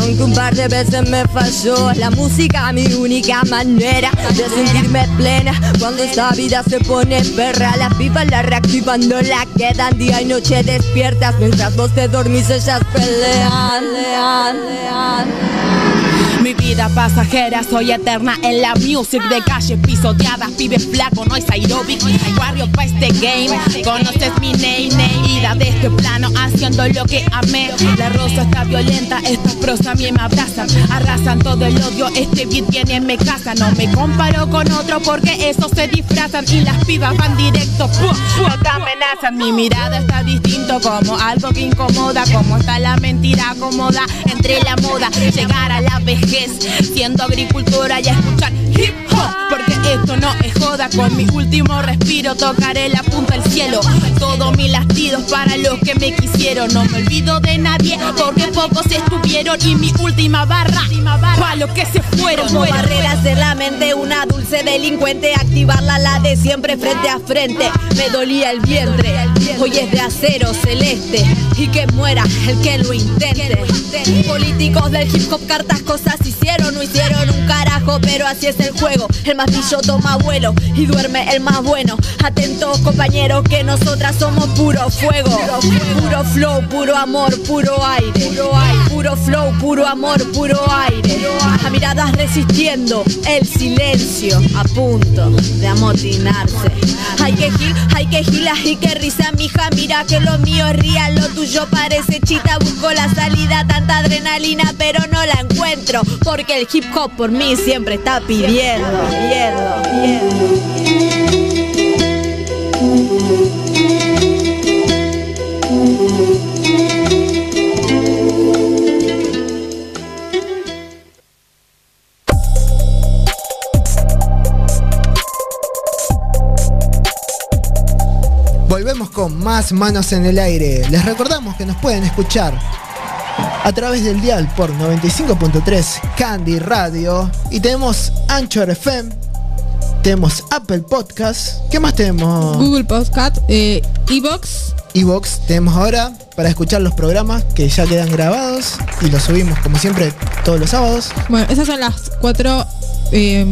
Aunque un par de veces me falló La música mi única manera de sentirme plena. Cuando esta vida se pone perra Las pipas la reactivan, no la quedan Día y noche despiertas Mientras vos te dormís ellas pelean, lean, lean. Vida pasajera, soy eterna en la music de calle pisoteada, pibe flaco, no es aeróbic, barrio pa' este game, conoces mi name, name, ida de este plano, haciendo lo que amé, la rosa está violenta, esta prosa a mí me abrazan, arrasan todo el odio, este beat viene en mi casa, no me comparo con otro porque esos se disfrazan y las pibas van directo, no te amenazan, mi mirada está distinto como algo que incomoda, como está la mentira cómoda entre la moda, llegar a la vejez siendo agricultora y escuchar hip hop esto no es joda con mi último respiro tocaré la punta del cielo. Todos mis latidos para los que me quisieron. No me olvido de nadie porque pocos estuvieron. Y mi última barra para los que se fueron. Como barreras de la mente, una dulce delincuente. Activarla la de siempre frente a frente. Me dolía el vientre, hoy es de acero celeste. Y que muera el que lo intente. Políticos del hip hop cartas cosas hicieron. No hicieron un carajo, pero así es el juego. El más pillo toma vuelo y duerme el más bueno. Atentos compañeros que nosotras somos puro fuego. Puro flow, puro amor, puro aire. Puro flow, puro amor, puro aire. A miradas resistiendo el silencio. A punto de amotinarse Hay que gil, hay que gilas y que risa mija Mira que lo mío es real, lo tuyo parece chita Busco la salida, tanta adrenalina pero no la encuentro Porque el hip hop por mí siempre está pidiendo, pidiendo, pidiendo. Con más manos en el aire. Les recordamos que nos pueden escuchar a través del dial por 95.3 Candy Radio y tenemos Anchor FM, tenemos Apple Podcast, ¿qué más tenemos? Google Podcast, eh, Evox. Evox tenemos ahora para escuchar los programas que ya quedan grabados y los subimos como siempre todos los sábados. Bueno, esas son las cuatro eh,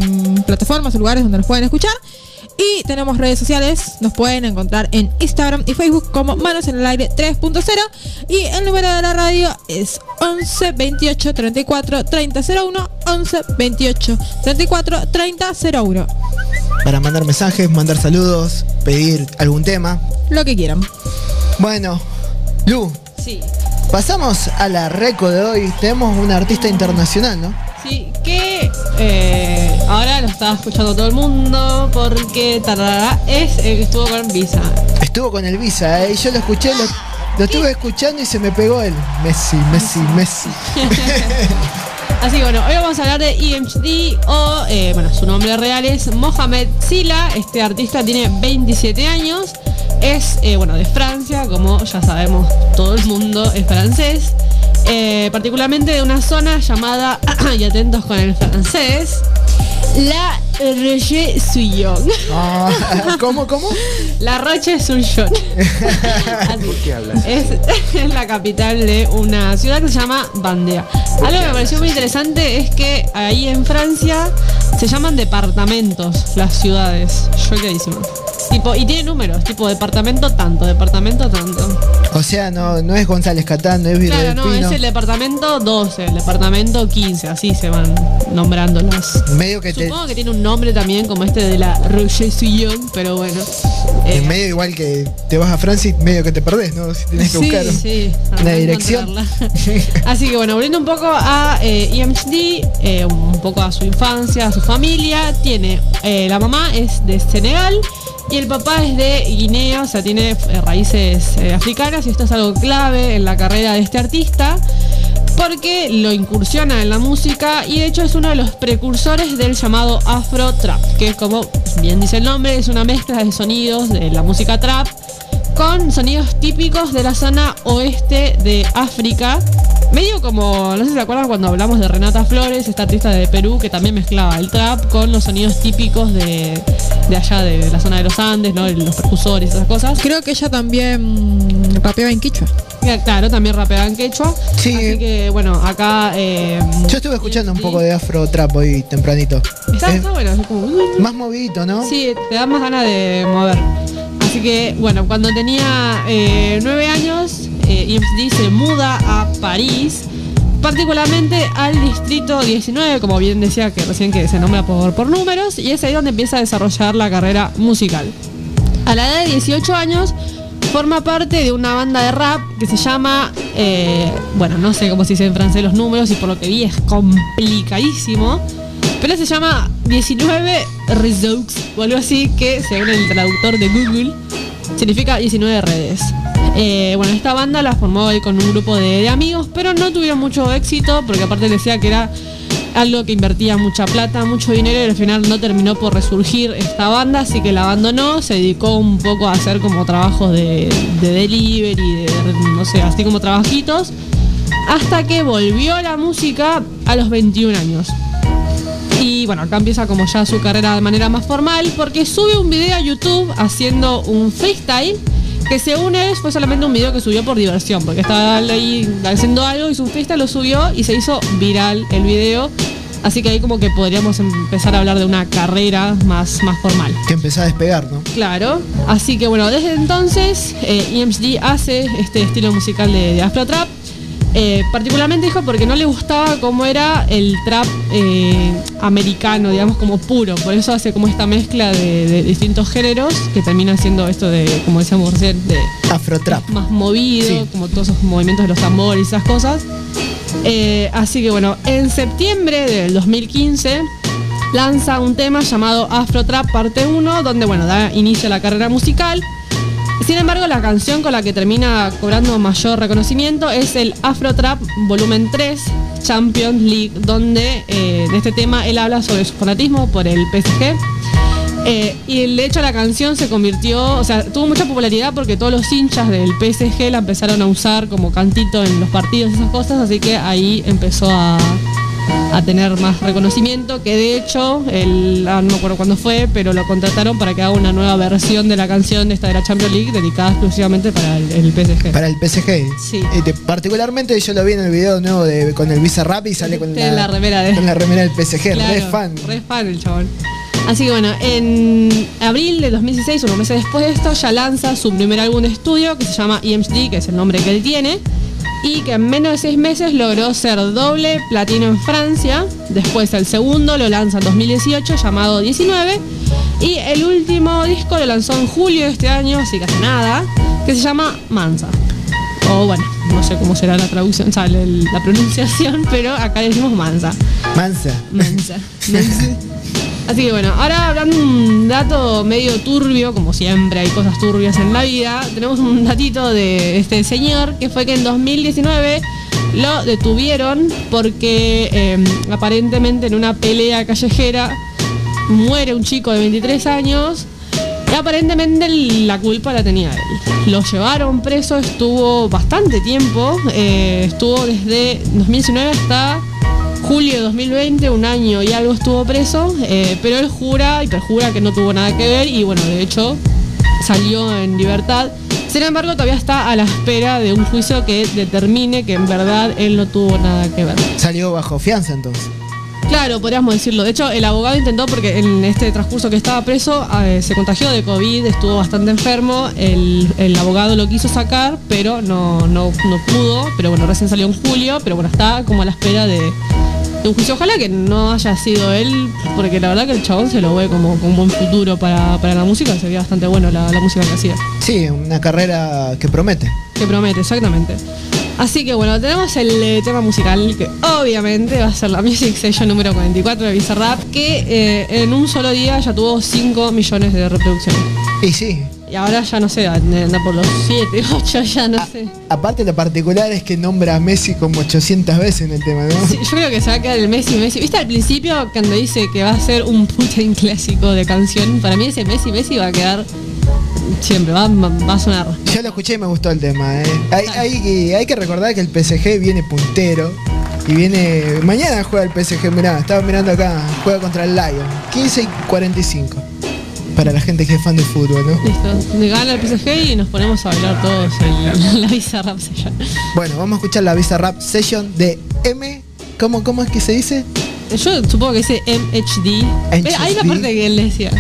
plataformas o lugares donde nos pueden escuchar. Y tenemos redes sociales, nos pueden encontrar en Instagram y Facebook como Manos en el Aire 3.0 y el número de la radio es 11 28 34 30 01 11 28 34 30 01 Para mandar mensajes, mandar saludos, pedir algún tema. Lo que quieran. Bueno, Lu, Sí. pasamos a la reco de hoy. Tenemos una artista internacional, ¿no? Sí, que eh, ahora lo estaba escuchando todo el mundo porque tarará es el que estuvo con Visa. Estuvo con el Visa, ¿eh? y yo lo escuché, lo, lo estuve escuchando y se me pegó el Messi, Messi, Messi. Así que bueno, hoy vamos a hablar de EMD o, eh, bueno, su nombre real es Mohamed Silla. Este artista tiene 27 años. Es, eh, bueno, de Francia, como ya sabemos, todo el mundo es francés. Eh, particularmente de una zona llamada, y atentos con el francés, La Roche-Suyon. Ah, ¿Cómo, cómo? La Roche-Suyon. Es, es la capital de una ciudad que se llama Bandea. Algo que me pareció muy interesante es que ahí en Francia se llaman departamentos las ciudades. Choqueadísimo. Tipo, y tiene números, tipo departamento tanto, departamento tanto. O sea, no, no es González Catán, no es Villa Claro, del no, Pino. es el departamento 12, el departamento 15, así se van nombrando las. Medio que te, Supongo que tiene un nombre también como este de la Roche Suyon, pero bueno. Eh, en medio igual que te vas a Francia y medio que te perdés, ¿no? Si tienes que sí, buscar sí, una dirección. encontrarla. Así que bueno, volviendo un poco a eh, EMHD, eh, un poco a su infancia, a su familia, tiene, eh, la mamá es de Senegal y el papá es de Guinea, o sea, tiene eh, raíces eh, africanas y esto es algo clave en la carrera de este artista porque lo incursiona en la música y de hecho es uno de los precursores del llamado Afro Trap, que es como bien dice el nombre, es una mezcla de sonidos de la música trap con sonidos típicos de la zona oeste de África Medio como, no sé si se acuerdan cuando hablamos de Renata Flores, esta artista de Perú que también mezclaba el trap con los sonidos típicos de, de allá, de la zona de los Andes, ¿no? Los percusores, esas cosas. Creo que ella también rapeaba en quichua. Claro, también rapeaba en quechua. Sí. Así que, bueno, acá... eh, Yo estuve escuchando un poco de afro trap hoy tempranito. Está, Es está bueno, así como... uh, más movidito, ¿no? Sí, te da más ganas de mover. Así que, bueno, cuando tenía eh, nueve años, EMD se muda a París, particularmente al distrito 19, como bien decía que recién que se nombra por, por números, y es ahí donde empieza a desarrollar la carrera musical. A la edad de 18 años, forma parte de una banda de rap que se llama, eh, bueno, no sé cómo se dice en francés los números, y por lo que vi es complicadísimo. Pero se llama 19 Results o algo así que según el traductor de Google significa 19 redes. Eh, bueno, esta banda la formó él con un grupo de, amigos, pero no tuvieron mucho éxito porque aparte decía que era algo que invertía mucha plata, mucho dinero y al final no terminó por resurgir esta banda, así que la abandonó, se dedicó un poco a hacer como trabajos de, de delivery, de, no sé, así como trabajitos, hasta que volvió a la música a los 21 años. Y bueno, acá empieza como ya su carrera de manera más formal porque sube un video a YouTube haciendo un freestyle que según él fue solamente un video que subió por diversión, porque estaba ahí haciendo algo, hizo un freestyle, lo subió y se hizo viral el video. Así que ahí como que podríamos empezar a hablar de una carrera más, más formal. Que empezó a despegar, ¿no? Claro, así que bueno, desde entonces eh, EMSD hace este estilo musical de, de Afro Trap. Eh, particularmente dijo porque no le gustaba cómo era el trap eh, americano, digamos como puro. Por eso hace como esta mezcla de, de distintos géneros que termina siendo esto de, como decíamos recién, de Afro trap. más movido, Sí. como todos esos movimientos de los tambores y esas cosas. Eh, así que bueno, en septiembre del 2015 lanza un tema llamado Afro Trap Parte 1, donde bueno, da inicio a la carrera musical. Sin embargo, la canción con la que termina cobrando mayor reconocimiento es el Afro Trap Volumen 3 Champions League, donde eh, de este tema él habla sobre su fanatismo por el PSG. Eh, y de hecho la canción se convirtió, o sea, tuvo mucha popularidad porque todos los hinchas del PSG la empezaron a usar como cantito en los partidos y esas cosas, así que ahí empezó a, a tener más reconocimiento, que de hecho, el, ah, no me acuerdo cuándo fue, pero lo contrataron para que haga una nueva versión de la canción de esta de la Champions League dedicada exclusivamente para el, el PSG. Para el PSG. Sí. Este, particularmente yo lo vi en el video nuevo de, con el Visa Rap y sale con Tiene la, la remera de- con la remera del PSG. Claro, Re fan. Re fan el chabón. Así que bueno, en abril de 2016, unos meses después de esto, ya lanza su primer álbum de estudio que se llama EMSD, que es el nombre que él tiene, y que en menos de seis meses logró ser doble platino en Francia. Después el segundo lo lanza en 2018 llamado 19 y el último disco lo lanzó en julio de este año, así que hace nada, que se llama Mansa. O bueno, no sé cómo será la traducción, sea, la, pronunciación, pero acá le decimos Mansa. Mansa. Mansa. Así que bueno, ahora hablando un dato medio turbio, como siempre hay cosas turbias en la vida, tenemos un datito de este señor que fue que en 2019 lo detuvieron porque eh, aparentemente en una pelea callejera muere un chico de 23 años y aparentemente la culpa la tenía él. Lo llevaron preso, estuvo bastante tiempo, eh, estuvo desde 2019 hasta julio de 2020, un año y algo estuvo preso, eh, pero él jura y perjura que no tuvo nada que ver y bueno, de hecho salió en libertad. Sin embargo, todavía está a la espera de un juicio que determine que en verdad él no tuvo nada que ver. Salió bajo fianza entonces. Claro, podríamos decirlo. De hecho, el abogado intentó, porque en este transcurso que estaba preso, eh, se contagió de COVID, estuvo bastante enfermo. El, el abogado lo quiso sacar, pero no, no, no pudo. Pero bueno, recién salió en julio, pero bueno, está como a la espera de, de un juicio. Ojalá que no haya sido él, porque la verdad que el chabón se lo ve como con un buen futuro para, para la música. Sería bastante bueno la, la música que hacía. Sí, una carrera que promete. Que promete, exactamente. Así que bueno, tenemos el eh, tema musical que obviamente va a ser la Music Session número 44 de Bizarrap, que eh, en un solo día ya tuvo 5 millones de reproducciones. Y sí. Y ahora ya no sé, anda por los 7, 8, ya no sé. Aparte lo particular es que nombra a Messi como 800 veces en el tema, ¿no? Sí, yo creo que se va a quedar el Messi Messi. ¿Viste al principio cuando dice que va a ser un putain clásico de canción? Para mí ese Messi Messi va a quedar siempre, va, va- a sonar. Yo lo escuché y me gustó el tema. eh. Hay, hay que recordar que el PSG viene puntero. Y viene. Mañana juega el PSG, mirá, estaba mirando acá. Juega contra el Lion. 15 y 45. Para la gente que es fan de fútbol, ¿no? Listo. Me gana el PSG y nos ponemos a bailar todos en la visa rap session. Bueno, vamos a escuchar la Visa Rap Session de M. ¿Cómo, cómo es que se dice? Yo supongo que dice MHD. Pero hay una parte que él decía.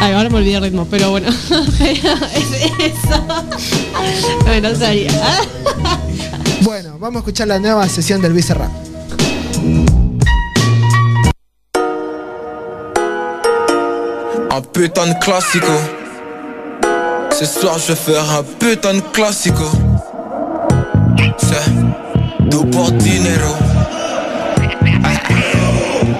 Ay, ahora me olvidé el ritmo, pero bueno. Pero es eso. Bueno, no sabía. Bueno, vamos a escuchar la nueva sesión del Visa Rap. Un putain de classico. Ce soir je vais faire un putain de classico. C'est pour dinero.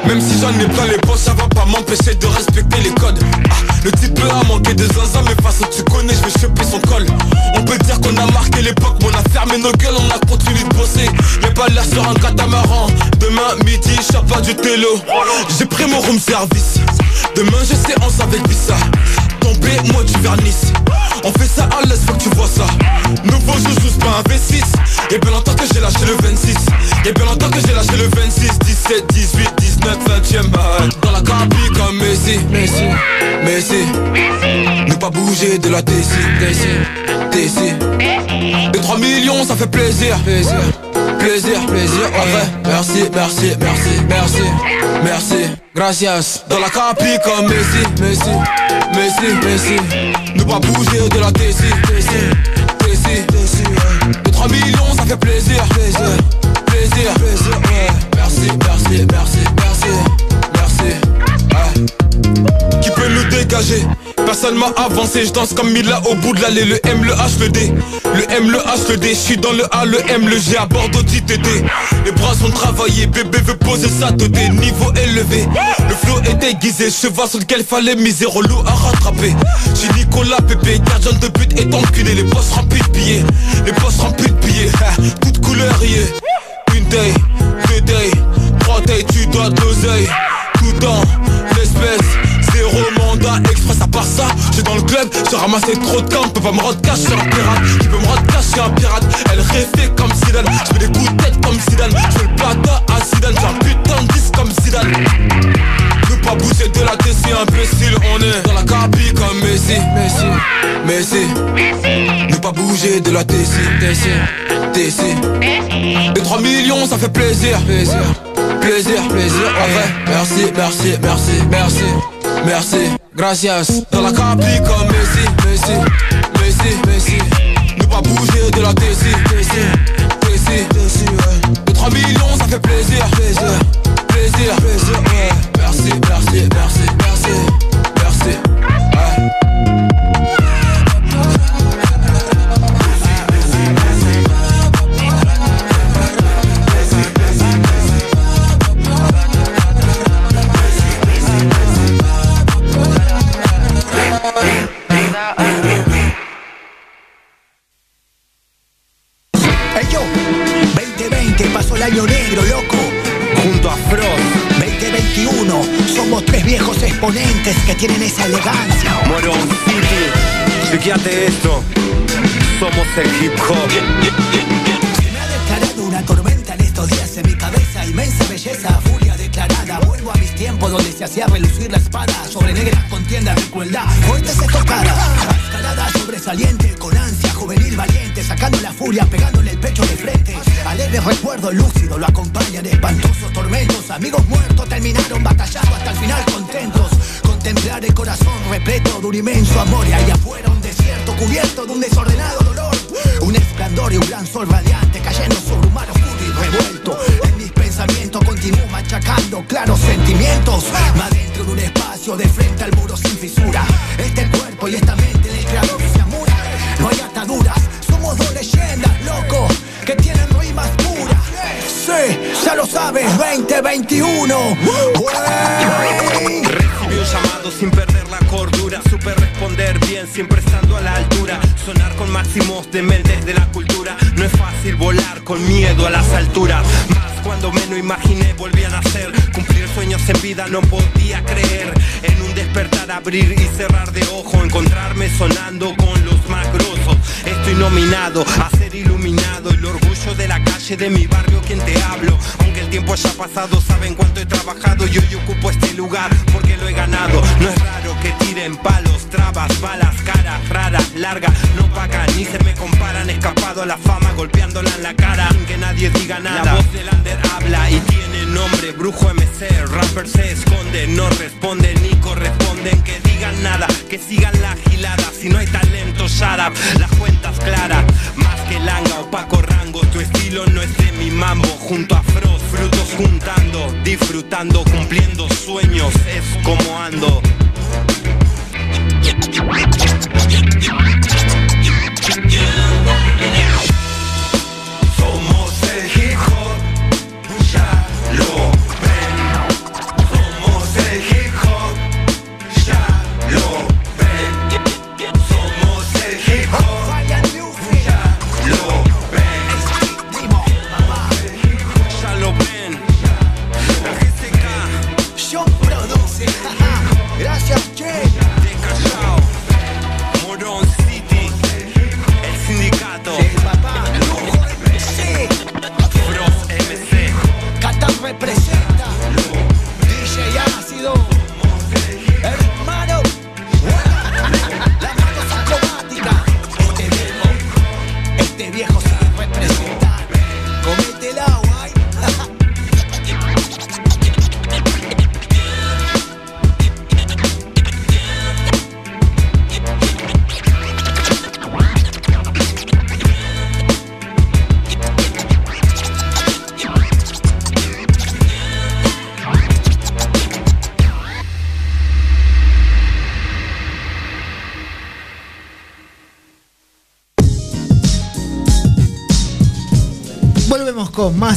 Même si j'en ai plein les poches, ça va pas m'empêcher de respecter les codes. Ah, le type a manqué de zinzin, mais façon tu connais, je vais choper son col. On peut dire qu'on a marqué l'époque, mais on a fermé nos gueules, on a continué de bosser. Y'a pas l'air sur un catamaran. Demain midi, pas du télo. J'ai pris mon room service. Demain j'ai séance avec Vissa. Tombé, moi du vernis. On fait ça à l'aise, faut que tu vois ça. Nouveau joujou, c'est pas un V6. Y'a bien longtemps que j'ai lâché le 26. Y'a bien longtemps que j'ai lâché le 26, 17, 18, 19, 20ème balle. Dans la cabine comme Messi, Messi, Messi. Ne pas bouger de la DC, DC, DC. Les 3 millions, ça fait plaisir, plaisir. Plaisir, plaisir, en vrai. Merci, merci, merci, merci, merci. Gracias. Dans la capi comme Messi, Messi, Messi, Messi. Ne pas bouger de la DC, DC, DC, DC Les 3 millions, ça fait plaisir, plaisir, plaisir, plaisir. Merci, merci, merci, merci, merci. Qui peut dégager Personne m'a avancé, je danse comme Mila au bout de l'allée. Le M, le H, le D. Le M, le H, le D, je suis dans le A, le M, le G à Bordeaux d'ITT Les bras sont travaillés, bébé veut poser sa tête Niveau élevé, le flow est déguisé. Cheval sur lequel fallait miser, relou à rattraper. J'ai Nicolas Pépé, gardien de but est enculé. Les boss remplis de billets, les boss remplis de billets. Toute couleur y est Une day, deux day, trois day, tu dois de l'oseille Tout dans Express à part ça. J'ai dans le club, j'ai ramassé trop de camps Peux pas me rendre cash, je suis un pirate. Qui peut me rendre cash, je suis un pirate. Elle rêvait comme Zidane. Je fais des coups de tête comme Zidane. Je fais le plata à Zidane. J'ai un putain de disque comme Zidane. Ne pas bouger de la TC imbécile On est dans la cabine comme Messi. Messi, Messi. Ne pas bouger de la TC TC, TC Les 3 millions ça fait plaisir. Plaisir, plaisir, plaisir. En vrai, merci, merci, merci, merci Merci, gracias. Dans la cabine comme Messi Messi, Messi, Messi. Ne pas bouger de la TC TC,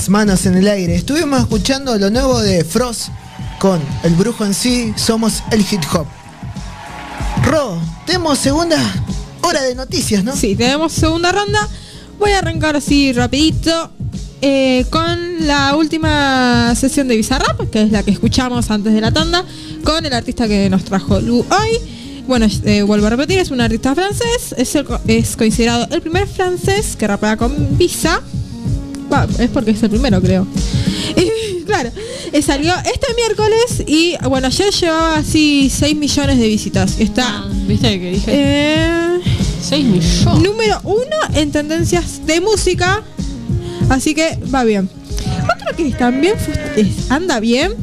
manos en el aire. Estuvimos escuchando lo nuevo de Frost con El Brujo en sí, somos el hip hop. Ro, tenemos segunda hora de noticias, ¿no? Sí, tenemos segunda ronda. Voy a arrancar así rapidito eh, con la última sesión de Bizarrap, que es la que escuchamos antes de la tanda, con el artista que nos trajo Lu hoy. Bueno, eh, vuelvo a repetir, es un artista francés, es, es considerado el primer francés que rapea con Visa. Va, es porque es el primero, creo. Y, claro, eh, salió este miércoles y bueno, ayer llevaba así 6 millones de visitas. Está. ¿Viste que dije? Eh, 6 millones. Número uno en tendencias de música. Así que va bien. Otro que también anda bien.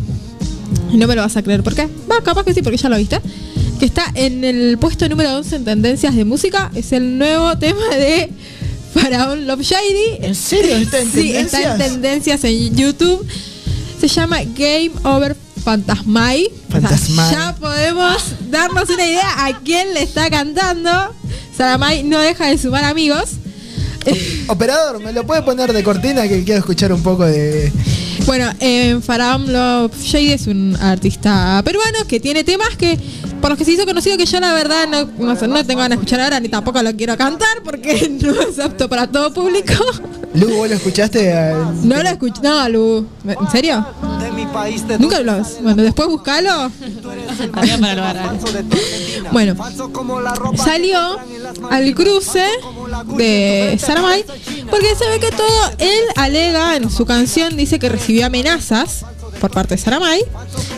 No me lo vas a creer. ¿Por qué? Va, capaz que sí, porque ya lo viste. Que está en el puesto número 11 en tendencias de música. Es el nuevo tema de Faraón Love Shady. ¿En serio? ¿Está en sí, está en tendencias? en YouTube. Se llama Game Over Fantasmai. Fantasmai. Ya podemos darnos una idea a quién le está cantando. Saramay no deja de sumar amigos. Operador, ¿me lo puede poner de cortina que quiero escuchar un poco de. Bueno, eh, Faraón Love Shady es un artista peruano que tiene temas que por los que se hizo conocido que yo la verdad no, no, sé, no tengo ganas de escuchar ahora ni tampoco lo quiero cantar porque no es apto para todo público. Lu, ¿vos lo escuchaste? al- No lo escuché. No, Lu. ¿En serio? Nunca lo. Bueno, después buscalo. Bueno, salió al cruce de Saramay porque se ve que todo él alega en su canción, dice que recibió amenazas por parte de Saramay,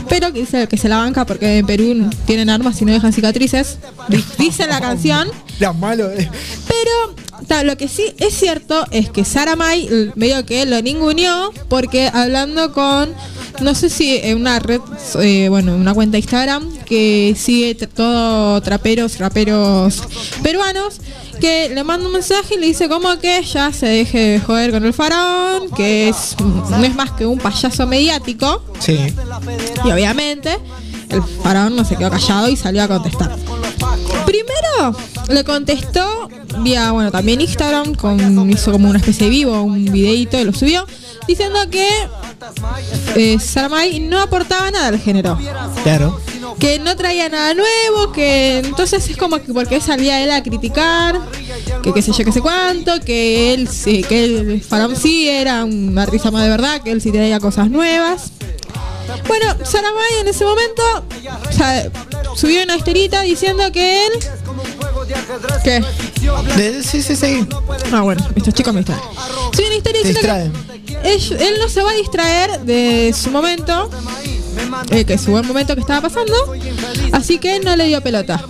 pero que dice que se la banca porque en Perú tienen armas y no dejan cicatrices. Di- Dice la canción. La malo. eh. Pero ta, lo que sí es cierto es que Saramay medio que lo ninguneó porque hablando con, no sé si en una red, eh, bueno, una cuenta de Instagram que sigue todo traperos, raperos peruanos, que le manda un mensaje y le dice como que ya se deje de joder con el faraón, que es, no es más que un payaso mediático. Sí. Y obviamente el faraón no se quedó callado y salió a contestar. Primero le contestó vía, bueno, también Instagram, con, hizo como una especie de vivo, un videito y lo subió, diciendo que eh, Saramay no aportaba nada al género. Claro. Que no traía nada nuevo, que entonces es como que porque salía él a criticar, que qué sé yo, qué sé cuánto, que él sí, que el faraón sí era un artista más de verdad, que él sí traía cosas nuevas. Bueno, Saramay en ese momento subió una historita diciendo que él. ¿Qué? De- sí, sí, sí. Ah, bueno, estos chicos me distraen. Subió una historia Te diciendo que él, él no se va a distraer de su momento, eh, que su buen momento que estaba pasando, así que no le dio pelota.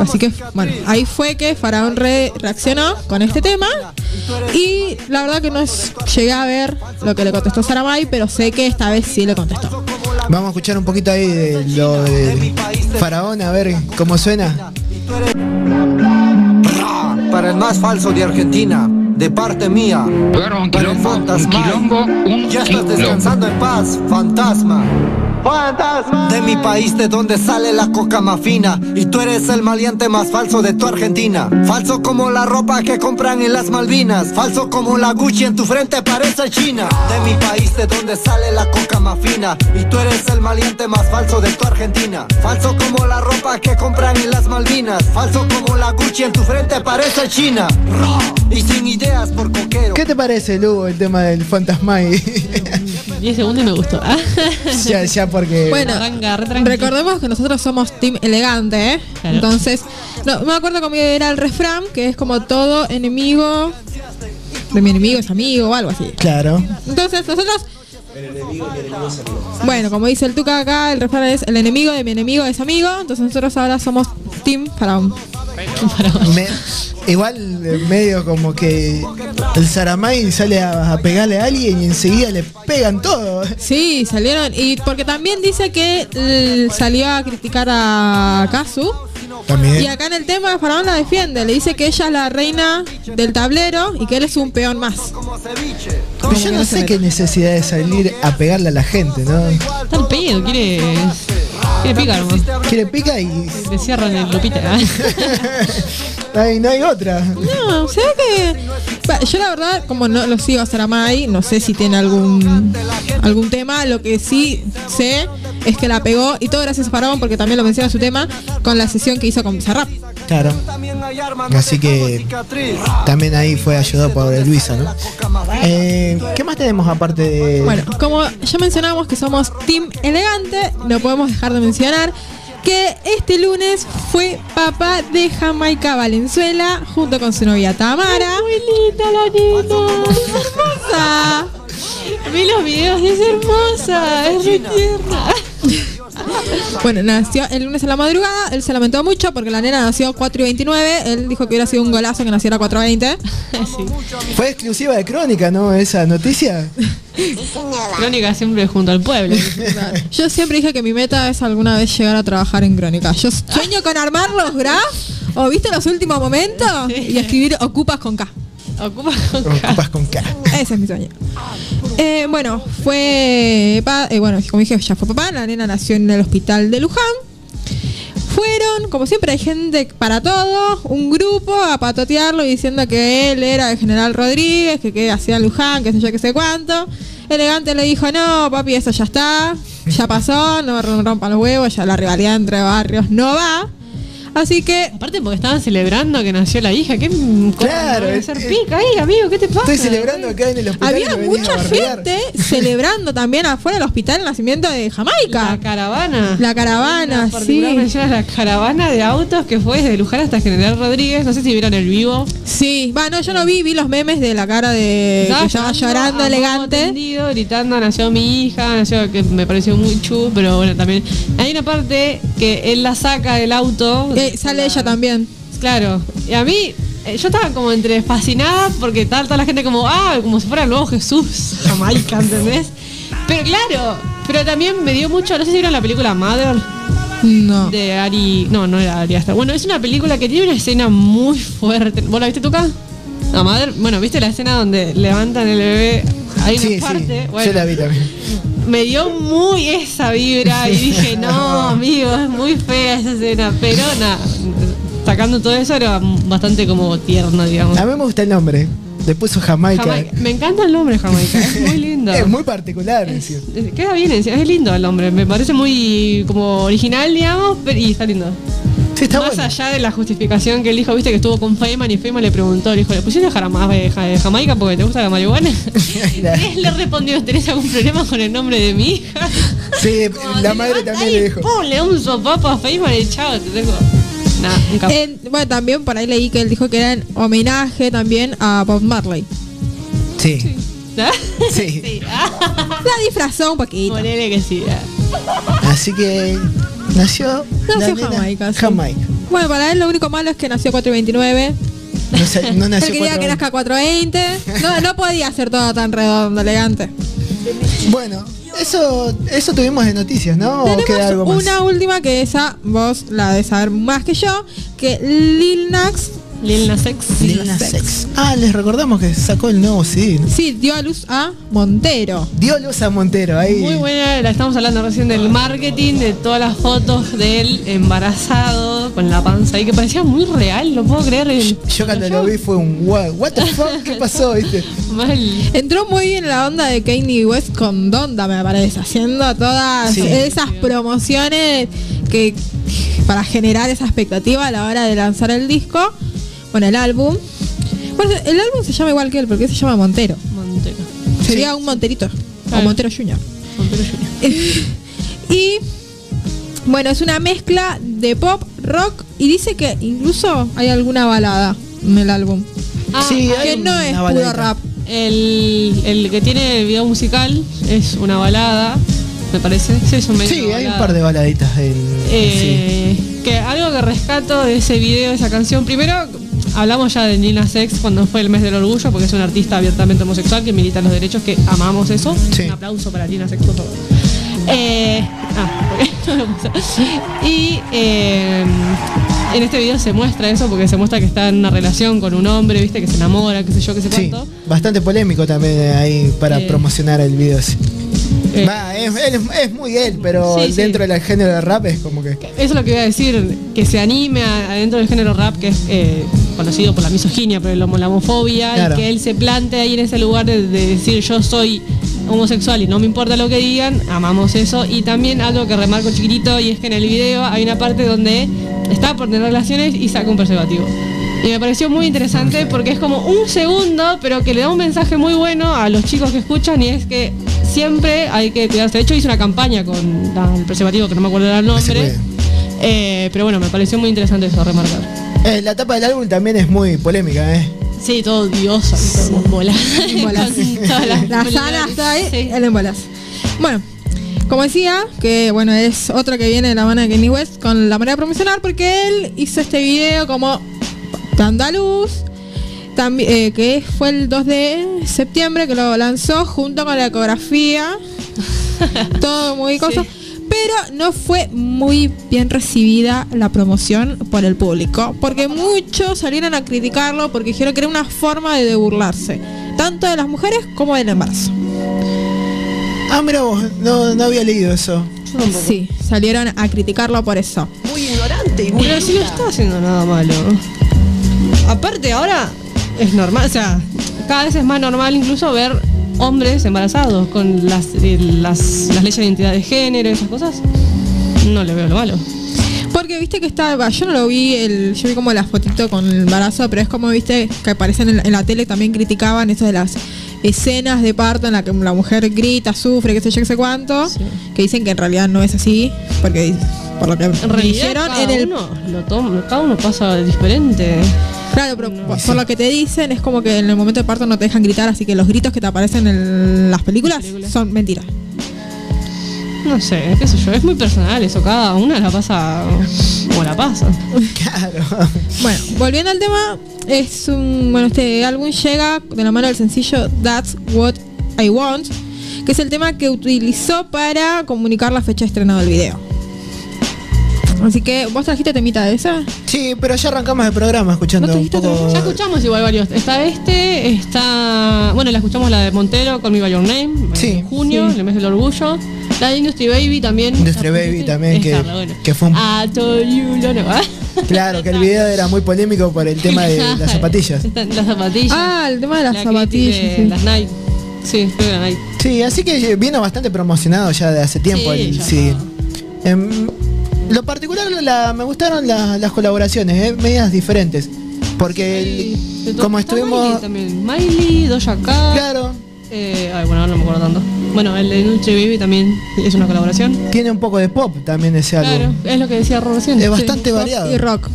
Así que, bueno, ahí fue que Faraón re- reaccionó con este tema y la verdad que no es- llegué a ver lo que le contestó Saramay, pero sé que esta vez sí le contestó. Vamos a escuchar un poquito ahí de lo de Faraón, a ver cómo suena. Para el más falso de Argentina, de parte mía. Para el fantasma. Ya estás descansando en paz, fantasma. Fantasma. De mi país, de donde sale la coca más fina. Y tú eres el maleante más falso de tu Argentina. Falso como la ropa que compran en las Malvinas. Falso como la Gucci en tu frente parece China. De mi país, de donde sale la coca más fina. Y tú eres el maleante más falso de tu Argentina. Falso como la ropa que compran en las Malvinas. Falso como la Gucci en tu frente parece China. Y sin ideas por coquero. ¿Qué te parece, Lugo, el tema del Fantasmay? 10 segundos y me gustó. ya, ya porque. Bueno, recordemos que nosotros somos team elegante, ¿eh? Claro. Entonces, no, me acuerdo cómo era el refrán, que es como todo enemigo de mi enemigo es amigo o algo así. Claro. Entonces, nosotros, bueno, como dice el Tuca acá, el refrán es el enemigo de mi enemigo es amigo. Entonces, nosotros ahora somos team faraón. Me- igual eh, medio como que el Saramay sale a, a pegarle a alguien y enseguida le pegan todo. Sí, salieron. Y porque también dice que salió a criticar a Kazu. También. Y acá en el tema Faraón la defiende, le dice que ella es la reina del tablero y que él es un peón más. Pero yo no sé qué necesidad de salir a pegarle a la gente, ¿no? Está el pedo, quiere. Quiere picar, hermano. Quiere pica y. Le cierran el lupita. Ay, no hay otra. No, se ve que. Yo la verdad, como no lo sigo a Saramay, no sé si tiene algún algún tema. Lo que sí sé es que la pegó, y todo gracias a Faraón, porque también lo menciona su tema, con la sesión que hizo con Bizarrap. Claro. Así que también ahí fue ayudado por Luisa, ¿no? Eh, ¿Qué más tenemos aparte de.? Bueno, como ya mencionamos que somos Team Elegante, no podemos dejar de mencionar que este lunes fue papá de Jamaica Valenzuela junto con su novia Tamara. La. Vi los videos, es hermosa, es re tierna. Bueno, nació el lunes a la madrugada, él se lamentó mucho porque la nena nació 4 y 29, él dijo que hubiera sido un golazo que naciera 4 y 20. Fue exclusiva de Crónica, ¿no? Esa noticia. Crónica siempre junto al pueblo. Yo siempre dije que mi meta es alguna vez llegar a trabajar en Crónica. Yo sueño con armar los graphs, o viste los últimos momentos, y escribir ocupas con K. Ocupas con Ocupas con K. Ese es mi sueño. Eh, bueno, fue. pa- eh, bueno, como dije, ya fue papá. La nena nació en el hospital de Luján. Fueron, como siempre, hay gente para todo. Un grupo a patotearlo diciendo que él era el general Rodríguez, que, que hacía Luján, que sé yo, que sé cuánto. Elegante le dijo: No, papi, eso ya está. Ya pasó, no rompan los huevos. Ya la rivalidad entre barrios no va. Así que. Aparte porque estaban celebrando que nació la hija. ¿Qué Claro, es- ser pica ahí, amigo? ¿Qué te pasa? Estoy celebrando acá en el hospital. Había mucha gente celebrando también afuera del hospital el nacimiento de Jamaica. La caravana. La caravana, particular sí. la caravana de autos que fue desde Luján hasta General Rodríguez. No sé si vieron el vivo. Sí, va, no, yo no vi, vi los memes de la cara de que estaba llorando modo elegante. tendido, gritando, nació mi hija, nació que me pareció muy chu, pero bueno, también hay una parte que él la saca del auto. Sale ella también. Claro, y a mí eh, yo estaba como entre fascinada porque estaba toda la gente como, ah, como si fuera el nuevo Jesús, Jamaica, ¿entendés? Pero claro, pero también me dio mucho, no sé si vieron la película Mother. No. De Ari. No, no era Ari Aster. Bueno, es una película que tiene una escena muy fuerte. ¿Vos la viste, Tuca? No, Mother. Bueno, ¿viste la escena donde levantan el bebé? Hay una Sí, sí. parte. Bueno, Yo la vi también. me dio muy esa vibra y dije, no, amigo, es muy fea esa escena. Pero nada, sacando todo eso era bastante como tierno, digamos. A mí me gusta el nombre. Le puso Jamaica. Jamaica. Me encanta el nombre Jamaica, es muy lindo. Es muy particular. encima. Eh, Queda bien, es lindo el nombre, me parece muy como original, digamos, pero- y está lindo. Sí, está Más bueno. allá de la justificación que él dijo, viste que estuvo con Feynman y Feynman le preguntó, le dijo, ¿le pusiste Jarama- eh, eh, Jamaica porque te gusta la marihuana? y él le respondió, ¿tenés algún problema con el nombre de mi hija? Sí, la madre también le dijo. ¡Pum! Le da un sopapo a Feynman y chao, te tengo. Nah, un capo. En- bueno, también por ahí leí que él dijo que era en homenaje también a Bob Marley. Sí. ¿Ah? Sí. La disfrazó un poquito. Ponele que sí. Así que nació. Nació Jamaica. sí. Jamaica. Bueno, para él lo único malo es que nació 429. No, sé, no nació él quería que nazca 420. No, no podía ser todo tan redondo, elegante. Bueno, eso, eso tuvimos de noticias, ¿no? ¿O queda Tenemos algo más? una última que esa vos la de saber más que yo, que Lil Nas Lil Nas X. Lil Nas X. Ah, les recordamos que sacó el nuevo CD. ¿no? Sí, dio a luz a Montero. Dio luz a Montero ahí. Muy buena, la estamos hablando recién del marketing, de todas las fotos de él embarazado, con la panza ahí, que parecía muy real, no puedo creer. el- Yo cuando lo vi fue un wow, what the fuck, ¿qué pasó? ¿Viste? Mal. Entró muy bien la onda de Kanye West con Donda, me parece, haciendo todas Sí. esas promociones que para generar esa expectativa a la hora de lanzar el disco, bueno, el álbum. Bueno, el álbum se llama igual que él, porque se llama Montero. Montero. Sería un Monterito, o Claro. Montero Junior. Montero Junior. y bueno, es una mezcla de pop, rock y dice que incluso hay alguna balada en el álbum. Ah, Sí, hay que no una es puro rap. El, el que tiene el video musical es una balada, me parece. Sí, es un medio Sí, hay un par de baladitas del. Eh, Que algo que rescato de ese video, de esa canción, primero hablamos ya de Nina Sex cuando fue el mes del orgullo, porque es un artista abiertamente homosexual que milita los derechos, que amamos eso. Sí. Un aplauso para Nina Sex, por favor. Eh, ah. Y eh, en este video se muestra eso, porque se muestra que está en una relación con un hombre, viste, que se enamora, qué sé yo, qué sé Sí, cuánto. bastante polémico también eh, ahí para Eh. promocionar el video. sí. Eh, Va, es, él es, es muy él, pero Sí, sí. dentro del género de rap es como que. Eso es lo que iba a decir, que se anime a- adentro del género rap, que es eh, conocido por la misoginia, homo- la homofobia, Claro. y que él se plante ahí en ese lugar de, de decir yo soy homosexual y no me importa lo que digan, amamos eso. Y también algo que remarco chiquitito, y es que en el video hay una parte donde está por tener relaciones y saca un preservativo. Y me pareció muy interesante porque es como un segundo, pero que le da un mensaje muy bueno a los chicos que escuchan y es que siempre hay que cuidarse. De hecho, hice una campaña con el preservativo, que no me acuerdo el nombre. Eh, pero bueno, me pareció muy interesante eso, remarcar. Eh, la tapa del álbum también es muy polémica, ¿eh? Sí, todo diosa, todo con bolas. La sana está ahí, Sí. él en bolas. Bueno, como decía, que bueno, es otro que viene de la mano de Kanye West con la manera de promocionar, porque él hizo este video como dando a luz, tambi- eh, que fue el 2 de septiembre que lo lanzó junto con la ecografía, todo muy cosa. Pero no fue muy bien recibida la promoción por el público, porque muchos salieron a criticarlo porque dijeron que era una forma de burlarse, tanto de las mujeres como del embarazo. Ah, mira vos, no, no había leído eso. Sí, salieron a criticarlo por eso. Muy ignorante y Pero si no está haciendo nada malo. Aparte, ahora es normal, o sea, cada vez es más normal incluso ver hombres embarazados con las, eh, las, las leyes de identidad de género esas cosas. No le veo lo malo. Porque viste que está, va, yo no lo vi, el, yo vi como la fotito con el embarazo, pero es como viste que aparecen en, la- en la tele también criticaban eso de las escenas de parto en la que la mujer grita, sufre, qué sé yo, qué sé cuánto, que dicen que en realidad no es así, porque por lo que En realidad, dijeron cada en el uno lo toma, cada uno pasa diferente. Claro, pero por, por lo que te dicen es como que en el momento de parto no te dejan gritar, así que los gritos que te aparecen en las películas son mentiras. No sé, qué sé yo, es muy personal eso, cada una la pasa como la pasa. Claro. Bueno, volviendo al tema, es un bueno, este álbum llega de la mano del sencillo That's What I Want, que es el tema que utilizó para comunicar la fecha de estreno del video. Así que, ¿vos trajiste temita de esa? Sí, pero ya arrancamos el programa escuchando un poco. Ya escuchamos igual varios. Está este, está. Bueno, la escuchamos la de Montero con Me By Your Name. En junio, en el mes del orgullo. La de Industry Baby también. Industry Baby también, que, que fue un. I told you, lo no. Claro, que el video era muy polémico por el tema de las zapatillas. Las zapatillas. Ah, el tema de las La zapatillas. que- sí. Las Nike. Sí. Sí, así que vino bastante promocionado ya de hace tiempo Sí, el. Em, Lo particular, la- me gustaron la- las colaboraciones, eh, medias diferentes. Porque el- como estuvimos. Miley también. Miley, Doja Cat. Claro. Eh, ay, bueno, no me acuerdo tanto. Bueno, el de Nuche Baby también es una colaboración. Tiene un poco de pop también ese Claro, álbum. es lo que decía Ro recién. Es bastante variado. Y rock.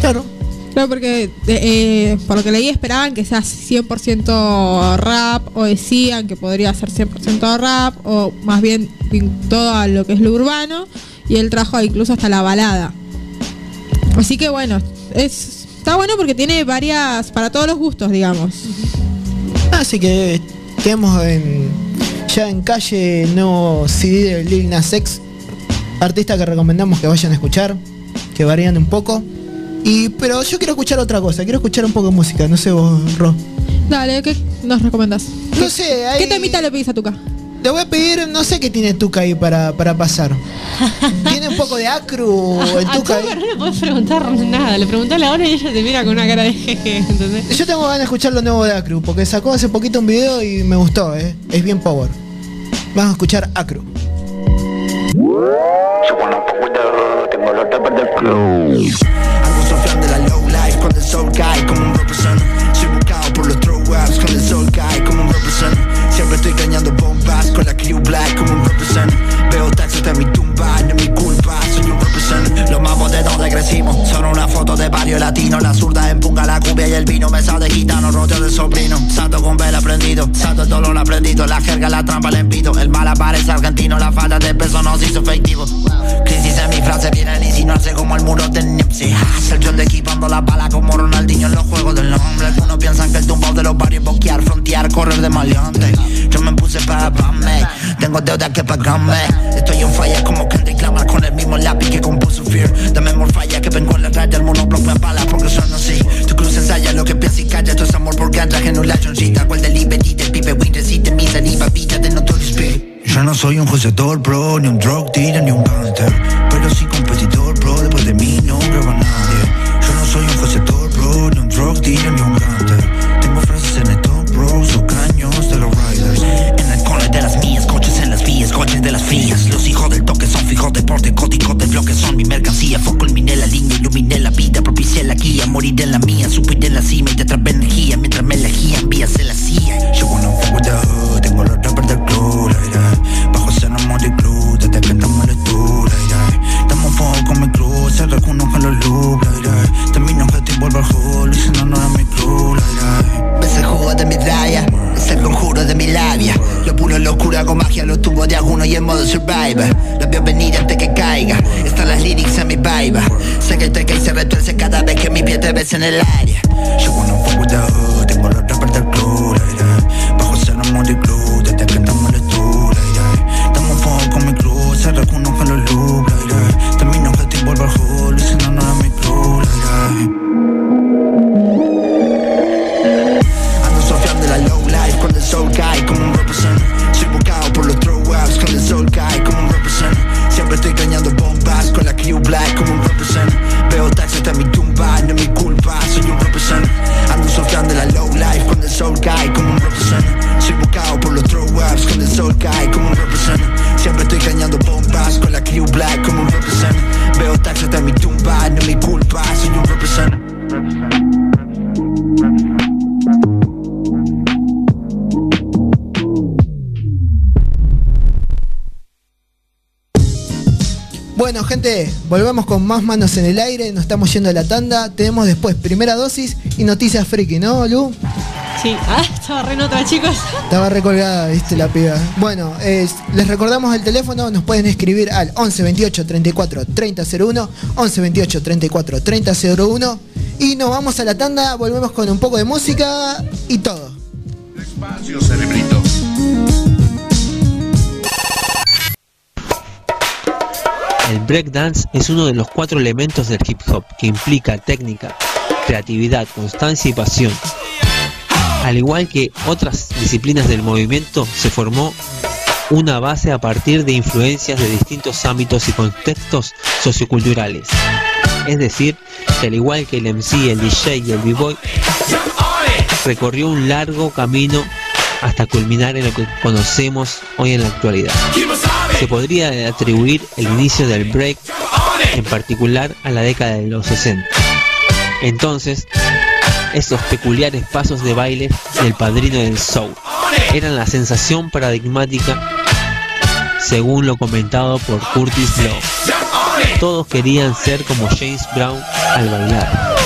Claro. Claro, porque eh, eh, por lo que leí esperaban que sea 100% rap o decían que podría ser 100% rap o más bien todo a lo que es lo urbano y él trajo incluso hasta la balada. Así que bueno, es está bueno porque tiene varias para todos los gustos, digamos. Así que tenemos en, ya en calle el nuevo CD de Lil Nas X, artista que recomendamos que vayan a escuchar, que varían un poco. Y, pero yo quiero escuchar otra cosa, quiero escuchar un poco de música, no sé vos, Ro. Dale, ¿qué nos recomendás? No sé, hay- ¿Qué temita le pedís a Tuca? Le voy a pedir, no sé qué tiene Tuca ahí para, para pasar. ¿Tiene un poco de acru el A Tuca ahí? no le podés preguntar nada. Le preguntás la hora y ella te mira con una cara de jeje, ¿entendés? Yo tengo ganas de escuchar lo nuevo de Acru, porque sacó hace poquito un video y me gustó, ¿eh? Es bien power. Vamos a escuchar Acru. Tengo la tapa del club. Algo Sofian de la low life cuando el sol cae como un represent. Soy buscado por los throw ups cuando el sol cae como un represent. Estoy cañando bombas con la crew black como un represent. Veo taxis de mi tumba, no es mi culpa. Los mapos de donde crecimos son una foto de barrio latino. La zurda empunga la cumbia y el vino mesa de gitano, roteo de sobrino. Santo con vela prendido, santo el dolor aprendido. La jerga, la trampa, el empito. El mal aparece argentino, la falta de peso nos hizo efectivo. Crisis en mi frase vienen a insinuarse como el muro de Nipsey Hussle Yo ando equipando la bala como Ronaldinho en los juegos del nombre Algunos piensan que el tumbao de los barrios boquear, frontear, correr de maleante Yo me puse para pagarme, tengo deuda que pagarme Estoy en falla como Kendrick Lamar con el mismo lápiz que compuso Fear Dame more falla que vengo en la raya, el monoblock me apala porque son así. Tu cruz ensaya lo que piensas y calla, esto es amor por ganja, genulación cita Cual de liberty del pibe, win, resiste mi saliva, vida de notorious spirit yo no soy un joseador, bro, ni un drug dealer, ni un gangster. Pero sí competidor, bro, después de mí no graba nadie. Yo no soy un joseador, bro, ni un drug dealer, ni un gangster. Tengo frases en el top, bro, son caños de los riders. En el cole de las mías, coches en las vías, coches de las frías Los hijos del toque son fijos, deporte, código de bloque son mi mercancía. Foco, culminé la línea, iluminé la vida, propicié la guía. Moriré en la mía, subiré en la cima y te atrapé energía. Mientras me elegían, vías se la hacía Yo wanna fuck with the hood, tengo los rappers del club, la idea Bajo cero de club, desde que estamos en el tour, Estamos fuego con mi club, se reconozco los loops, vuelvo al si no, era mi la idea Ves el jugo de mi raya, es el conjuro de mi labia. Lo puro locura con magia, los tubos de alguno y en modo survivor. Los veo venir antes que caiga, están las lyrics en mi vibe. Sé que cae y se retuerce cada vez que mi pie te ves en el área. Yo wanna fuck with the hood, tengo los rappers del club, la Bajo cero de club, con más manos en el aire. Nos estamos yendo a la tanda. Tenemos después primera dosis y noticias friki, ¿no, Lu? Sí, ah, estaba re en otra, chicos. Estaba recolgada, viste, la piba. Bueno, es- les recordamos el teléfono, nos pueden escribir al 11 28 34 30 01, 11 28 34 30 01. Y nos vamos a la tanda, volvemos con un poco de música y todo. Breakdance es uno de los cuatro elementos del hip hop que implica técnica, creatividad, constancia y pasión. Al igual que otras disciplinas del movimiento, se formó una base a partir de influencias de distintos ámbitos y contextos socioculturales. Es decir, que al igual que el MC, el DJ y el b-boy, recorrió un largo camino hasta culminar en lo que conocemos hoy en la actualidad. Se podría atribuir el inicio del break en particular a la década de los 60. Entonces, esos peculiares pasos de baile del padrino del soul eran la sensación paradigmática según lo comentado por Curtis Blow. Todos querían ser como James Brown al bailar.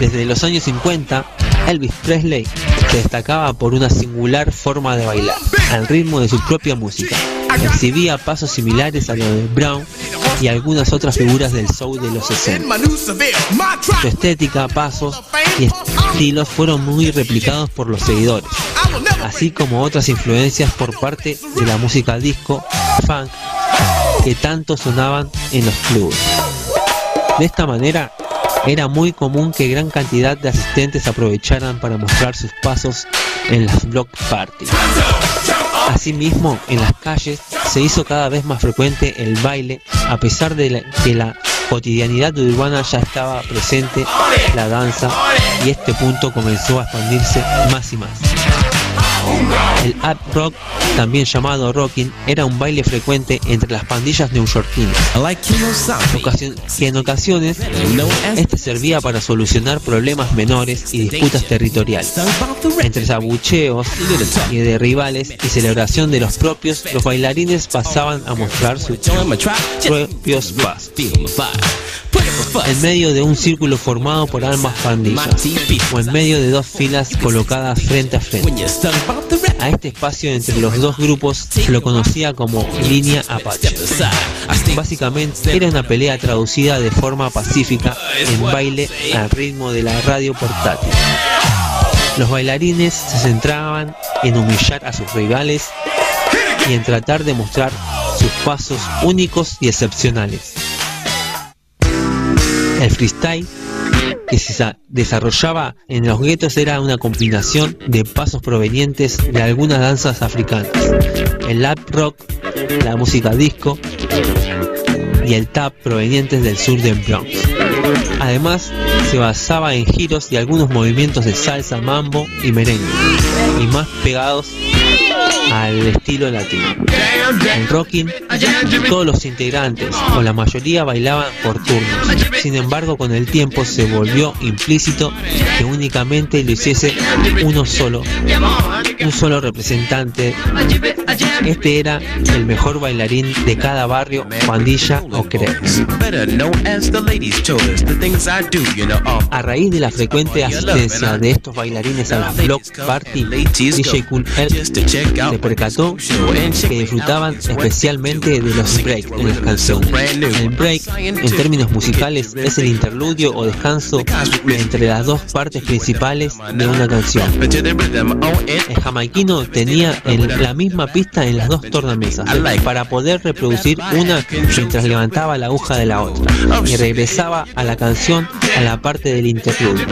Desde los años 50, Elvis Presley se destacaba por una singular forma de bailar, al ritmo de su propia música. Exhibía pasos similares a los de Brown y algunas otras figuras del soul de los 60. Su estética, pasos y estilos fueron muy replicados por los seguidores, así como otras influencias por parte de la música disco, funk, que tanto sonaban en los clubes. De esta manera, era muy común que gran cantidad de asistentes aprovecharan para mostrar sus pasos en las block parties. Asimismo, en las calles se hizo cada vez más frecuente el baile, a pesar de que la cotidianidad urbana ya estaba presente la danza y este punto comenzó a expandirse más y más. El up rock, también llamado rocking, era un baile frecuente entre las pandillas neoyorquinas, que en ocasiones este servía para solucionar problemas menores y disputas territoriales. Entre abucheos y de rivales y celebración de los propios, los bailarines pasaban a mostrar sus propios pasos. En medio de un círculo formado por ambas pandillas, o en medio de dos filas colocadas frente a frente. A este espacio entre los dos grupos lo conocía como línea Apache. Básicamente era una pelea traducida de forma pacífica en baile al ritmo de la radio portátil. Los bailarines se centraban en humillar a sus rivales y en tratar de mostrar sus pasos únicos y excepcionales. El freestyle que se sa- desarrollaba en los guetos era una combinación de pasos provenientes de algunas danzas africanas, el lap rock, la música disco y el tap provenientes del sur del Bronx. Además, se basaba en giros y algunos movimientos de salsa, mambo y merengue, y más pegados al estilo latino. En rocking, todos los integrantes o la mayoría bailaban por turnos. Sin embargo, con el tiempo se volvió implícito que únicamente lo hiciese uno solo, un solo representante. Este era el mejor bailarín de cada barrio, pandilla o are A raíz de la frecuente asistencia de estos bailarines a las block party, DJ Cool se percató que disfrutaban especialmente de los breaks en las canciones. El break, en términos musicales, es el interludio o descanso entre las dos partes principales de una canción. El jamaiquino tenía en la misma pista en las dos tornamesas para poder reproducir una mientras levantaba la aguja de la otra y regresaba a la canción a la parte del interludio.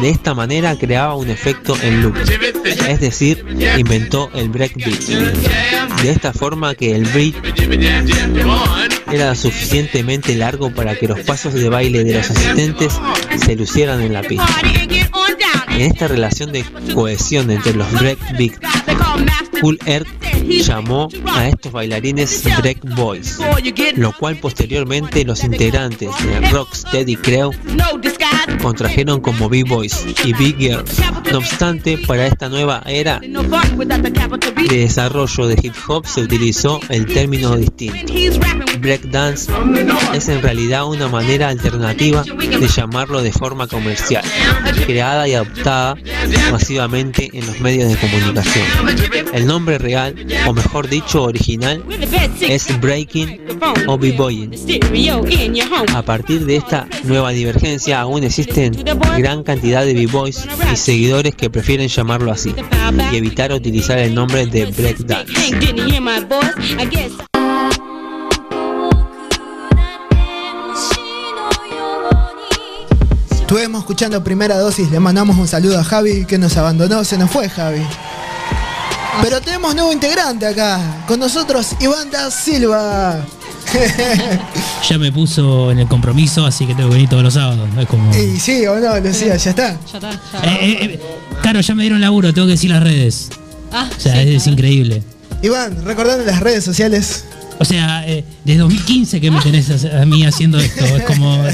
De esta manera creaba un efecto en loop, es decir, inventó el breakbeat. De esta forma que el beat era suficientemente largo para que los pasos de baile de los asistentes se lucieran en la pista. En esta relación de cohesión entre los breakbeat, Cool Herc llamó a estos bailarines Break Boys, lo cual posteriormente los integrantes de Rocksteady Crew contrajeron como B-Boys y B-Girls. No obstante, para esta nueva era de desarrollo de hip hop se utilizó el término distinto. Breakdance es en realidad una manera alternativa de llamarlo de forma comercial, creada y adoptada masivamente en los medios de comunicación. El nombre real, o mejor dicho original, es Breaking o B-Boying. A partir de esta nueva divergencia aún existen gran cantidad de B-Boys y seguidores que prefieren llamarlo así y evitar utilizar el nombre de Breakdance. Estuvimos escuchando primera dosis, le mandamos un saludo a Javi que nos abandonó, se nos fue Javi. Pero tenemos nuevo integrante acá, con nosotros Iván da Silva. Ya me puso en el compromiso, así que tengo que venir todos los sábados. Es como. y sí o no, Lucía, ya está. Ya está. Eh, eh, eh, claro, ya me dieron laburo, tengo que decir las redes. Ah, O sea, sí, es, increíble. Iván, recordando las redes sociales. O sea, eh, desde 2015 que me tenés a, a mí haciendo esto. Es como.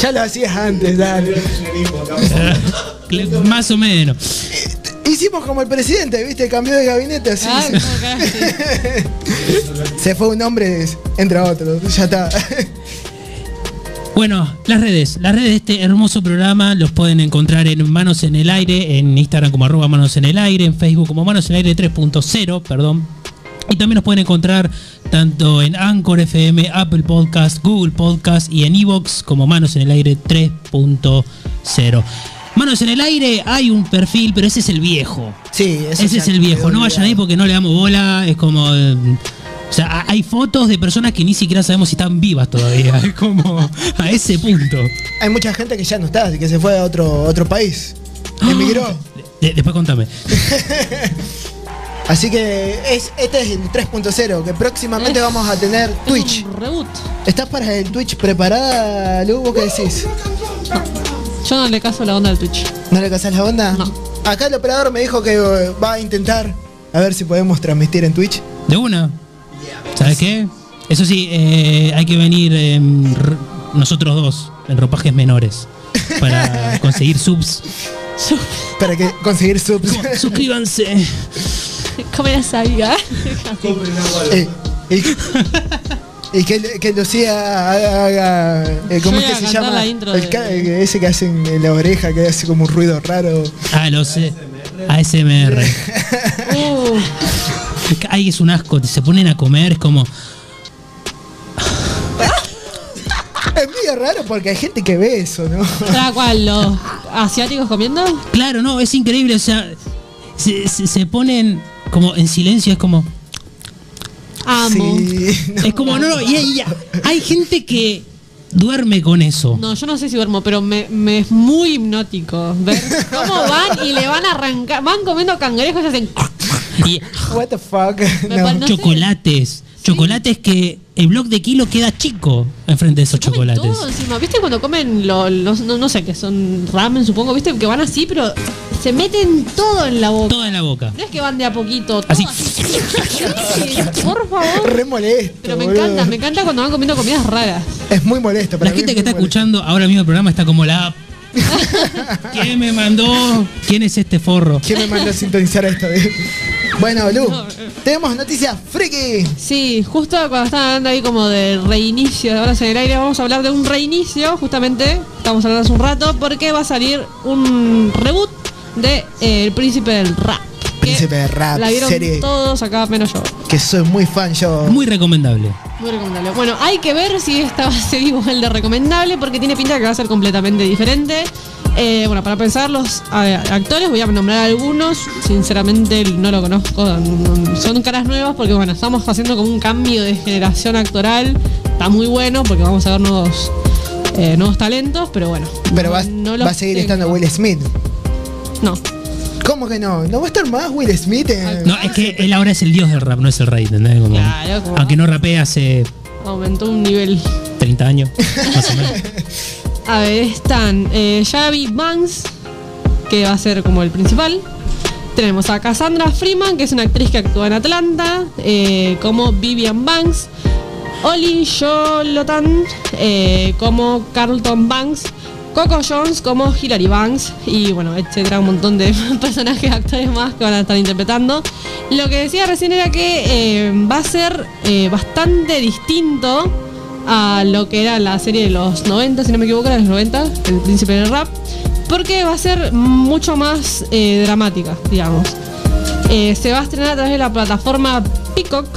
Ya lo hacías antes, dale. más o menos. Hicimos como el presidente, ¿viste? Cambió de gabinete así. Ah. Se fue un hombre, entra otro. Ya está. Bueno, las redes. Las redes de este hermoso programa los pueden encontrar en Manos en el Aire, en Instagram como arroba Manos en el Aire, en Facebook como Manos en el Aire 3.0, perdón. Y también nos pueden encontrar tanto en Anchor FM, Apple Podcast, Google Podcast y en Evox como Manos en el Aire 3.0. Manos en el Aire hay un perfil, pero ese es el viejo. Sí, Ese es el viejo. No vayan ahí porque no le damos bola. Es como. eh, o sea, ha- hay fotos de personas que ni siquiera sabemos si están vivas todavía. Es como a ese punto. Hay mucha gente que ya no está, que se fue a otro, otro país. Emigró. De- después contame. Así que es, este es el 3.0, que próximamente vamos a tener Twitch. Reboot. ¿Estás para el Twitch preparada, Lu? ¿Vos qué decís? Yo no le caso la onda del Twitch. ¿No le casas la onda? Acá el operador me dijo que eh, va a intentar a ver si podemos transmitir en Twitch. De una. ¿Sabes qué? Eso sí, eh, hay que venir em, r- nosotros dos en ropajes menores para conseguir subs. Para que conseguir subs. Suscríbanse. Comer amiga. Eh, y, y que, que Lucía haga, haga, eh, ¿cómo es que se llama? El de- eh, ese que hacen en la oreja, que hace como un ruido raro. Ah, lo sé. ASMR. Uh, Ay, es un asco. Se ponen a comer, es como. Es medio raro porque hay gente que ve eso, ¿no? ¿Para cuál? ¿Los asiáticos comiendo? Claro, no, es increíble. O sea, se, se- se ponen como en silencio, es como. Amo. Es como, no, no, y hay, y hay gente que duerme con eso. No, yo no sé si duermo, pero me, me es muy hipnótico ver cómo van y le van a arrancar. Van comiendo cangrejos y hacen. Y What the fuck. No sé. chocolates. Chocolates que el bloque de kilo queda chico enfrente de esos chocolates. Todo encima. ¿Viste cuando comen lo- los, no, no sé qué son ramen, supongo? ¿Viste? Que van así, pero se meten todo en la boca. Todo en la boca. No es que van de a poquito. todo Así. Sí, Por favor. Re molesto. Pero me boludo. encanta, me encanta cuando van comiendo comidas raras. Es muy molesto. Para La gente es que está molesto. escuchando ahora mismo el programa está como la. ¿Quién me mandó? ¿Quién es este forro? ¿Quién me mandó a sintonizar esto? bueno, Lu, tenemos noticias friki. Sí, justo cuando estaban hablando ahí como de reinicio de Horas en el Aire, vamos a hablar de un reinicio, justamente, estamos hablando hace un rato, porque va a salir un reboot de eh, El Príncipe del Rap. que Príncipe de Rap, La vieron serie todos acá, menos yo. que soy muy fan yo. Muy recomendable. Muy recomendable. Bueno, hay que ver si esta va a ser igual de recomendable porque tiene pinta que va a ser completamente diferente. Eh, bueno, para pensar los actores, voy a nombrar algunos. Sinceramente no lo conozco. no- no- Son caras nuevas porque bueno, estamos haciendo como un cambio de generación actoral. Está muy bueno porque vamos a ver nuevos, eh, nuevos talentos, pero bueno. Pero va, no los va a seguir tengo. estando Will Smith. No. ¿Cómo que no? ¿No va a estar más Will Smith? en- No, es que él ahora es el dios del rap, no es el rey, ¿entendés? Como- Claro, como- aunque no rapea hace Aumentó un nivel. 30 años, más o menos. A ver, están eh, Javi Banks, que va a ser como el principal. Tenemos a Cassandra Freeman, que es una actriz que actúa en Atlanta, eh, como Vivian Banks. Oli Jolotan, eh, como Carlton Banks. Coco Jones como Hilary Banks y bueno, etcétera, un montón de personajes, actores más que van a estar interpretando. Lo que decía recién era que eh, va a ser eh, bastante distinto a lo que era la serie de los 90, si no me equivoco, era de los 90, El Príncipe del Rap, porque va a ser mucho más eh, dramática, digamos. Se va a estrenar a través de la plataforma Peacock.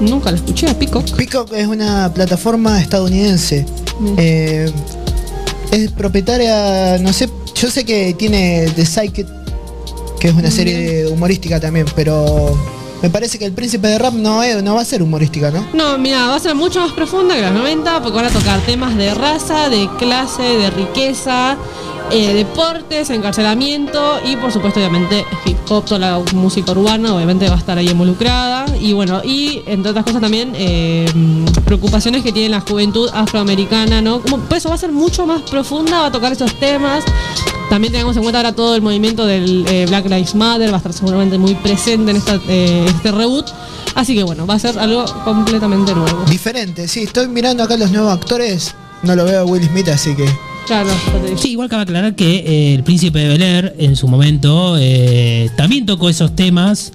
Nunca la escuché a Peacock. Peacock es una plataforma estadounidense. Eh, es propietaria, no sé, yo sé que tiene The Psychic, que es una serie humorística también, pero me parece que el príncipe de rap no, es- no va a ser humorística, ¿no? No, mira, va a ser mucho más profunda que los 90 porque van a tocar temas de raza, de clase, de riqueza, eh, deportes, encarcelamiento y por supuesto obviamente hip hop, toda la música urbana obviamente va a estar ahí involucrada y bueno, y entre otras cosas también eh, preocupaciones que tiene la juventud afroamericana, ¿no? Como, pues eso va a ser mucho más profunda, va a tocar esos temas. También tenemos en cuenta ahora todo el movimiento del eh, Black Lives Matter, va a estar seguramente muy presente en este reboot. Así que bueno, va a ser algo completamente nuevo. Diferente, sí, estoy mirando acá los nuevos actores. No lo veo a Will Smith, así que. Sí, igual cabe aclarar que eh, el príncipe de Bel Air en su momento eh, también tocó esos temas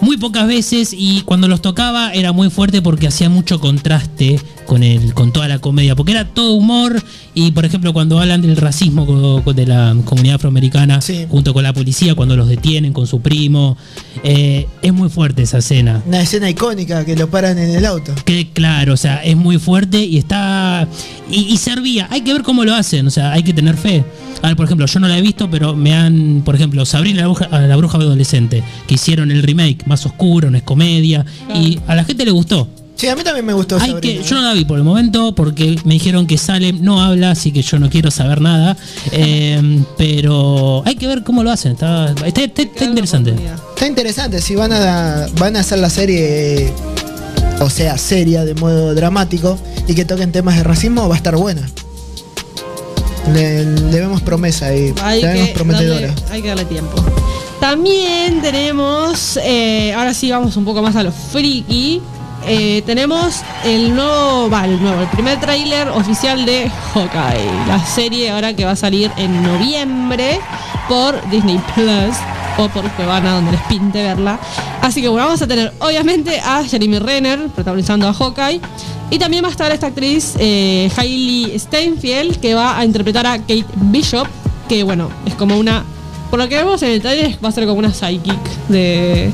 muy pocas veces y cuando los tocaba era muy fuerte porque hacía mucho contraste con el con toda la comedia porque era todo humor y por ejemplo cuando hablan del racismo de la comunidad afroamericana junto con la policía cuando los detienen con su primo eh, es muy fuerte esa escena Una escena icónica que lo paran en el auto. que claro, o sea, es muy fuerte y está. Y, y servía. Hay que ver cómo lo hacen, o sea, hay que tener fe. A ver, por ejemplo, yo no la he visto, pero me han. Por ejemplo, Sabrina la bruja, la bruja adolescente, que hicieron el remake más oscuro, no es comedia. Y a la gente le gustó. Sí, a mí también me gustó Hay que, yo no la vi por el momento porque me dijeron que Salem no habla, así que yo no quiero saber nada. Eh, pero hay que ver cómo lo hacen. Está, está- está- está interesante. Está interesante, si van a, van a hacer la serie, o sea, seria de modo dramático y que toquen temas de racismo, va a estar buena. Le, le vemos promesa ahí, Hay le vemos que, prometedora. darle, hay que darle tiempo. También tenemos, eh, ahora sí vamos un poco más a lo friki. Eh, tenemos el nuevo, va, el nuevo, el primer tráiler oficial de Hawkeye, la serie ahora que va a salir en noviembre por Disney Plus o por Cuevana donde les pinte verla. Así que bueno, vamos a tener obviamente a Jeremy Renner protagonizando a Hawkeye y también va a estar esta actriz eh, Hailey Steinfeld que va a interpretar a Kate Bishop, que bueno, es como una, por lo que vemos en el trailer va a ser como una psychic de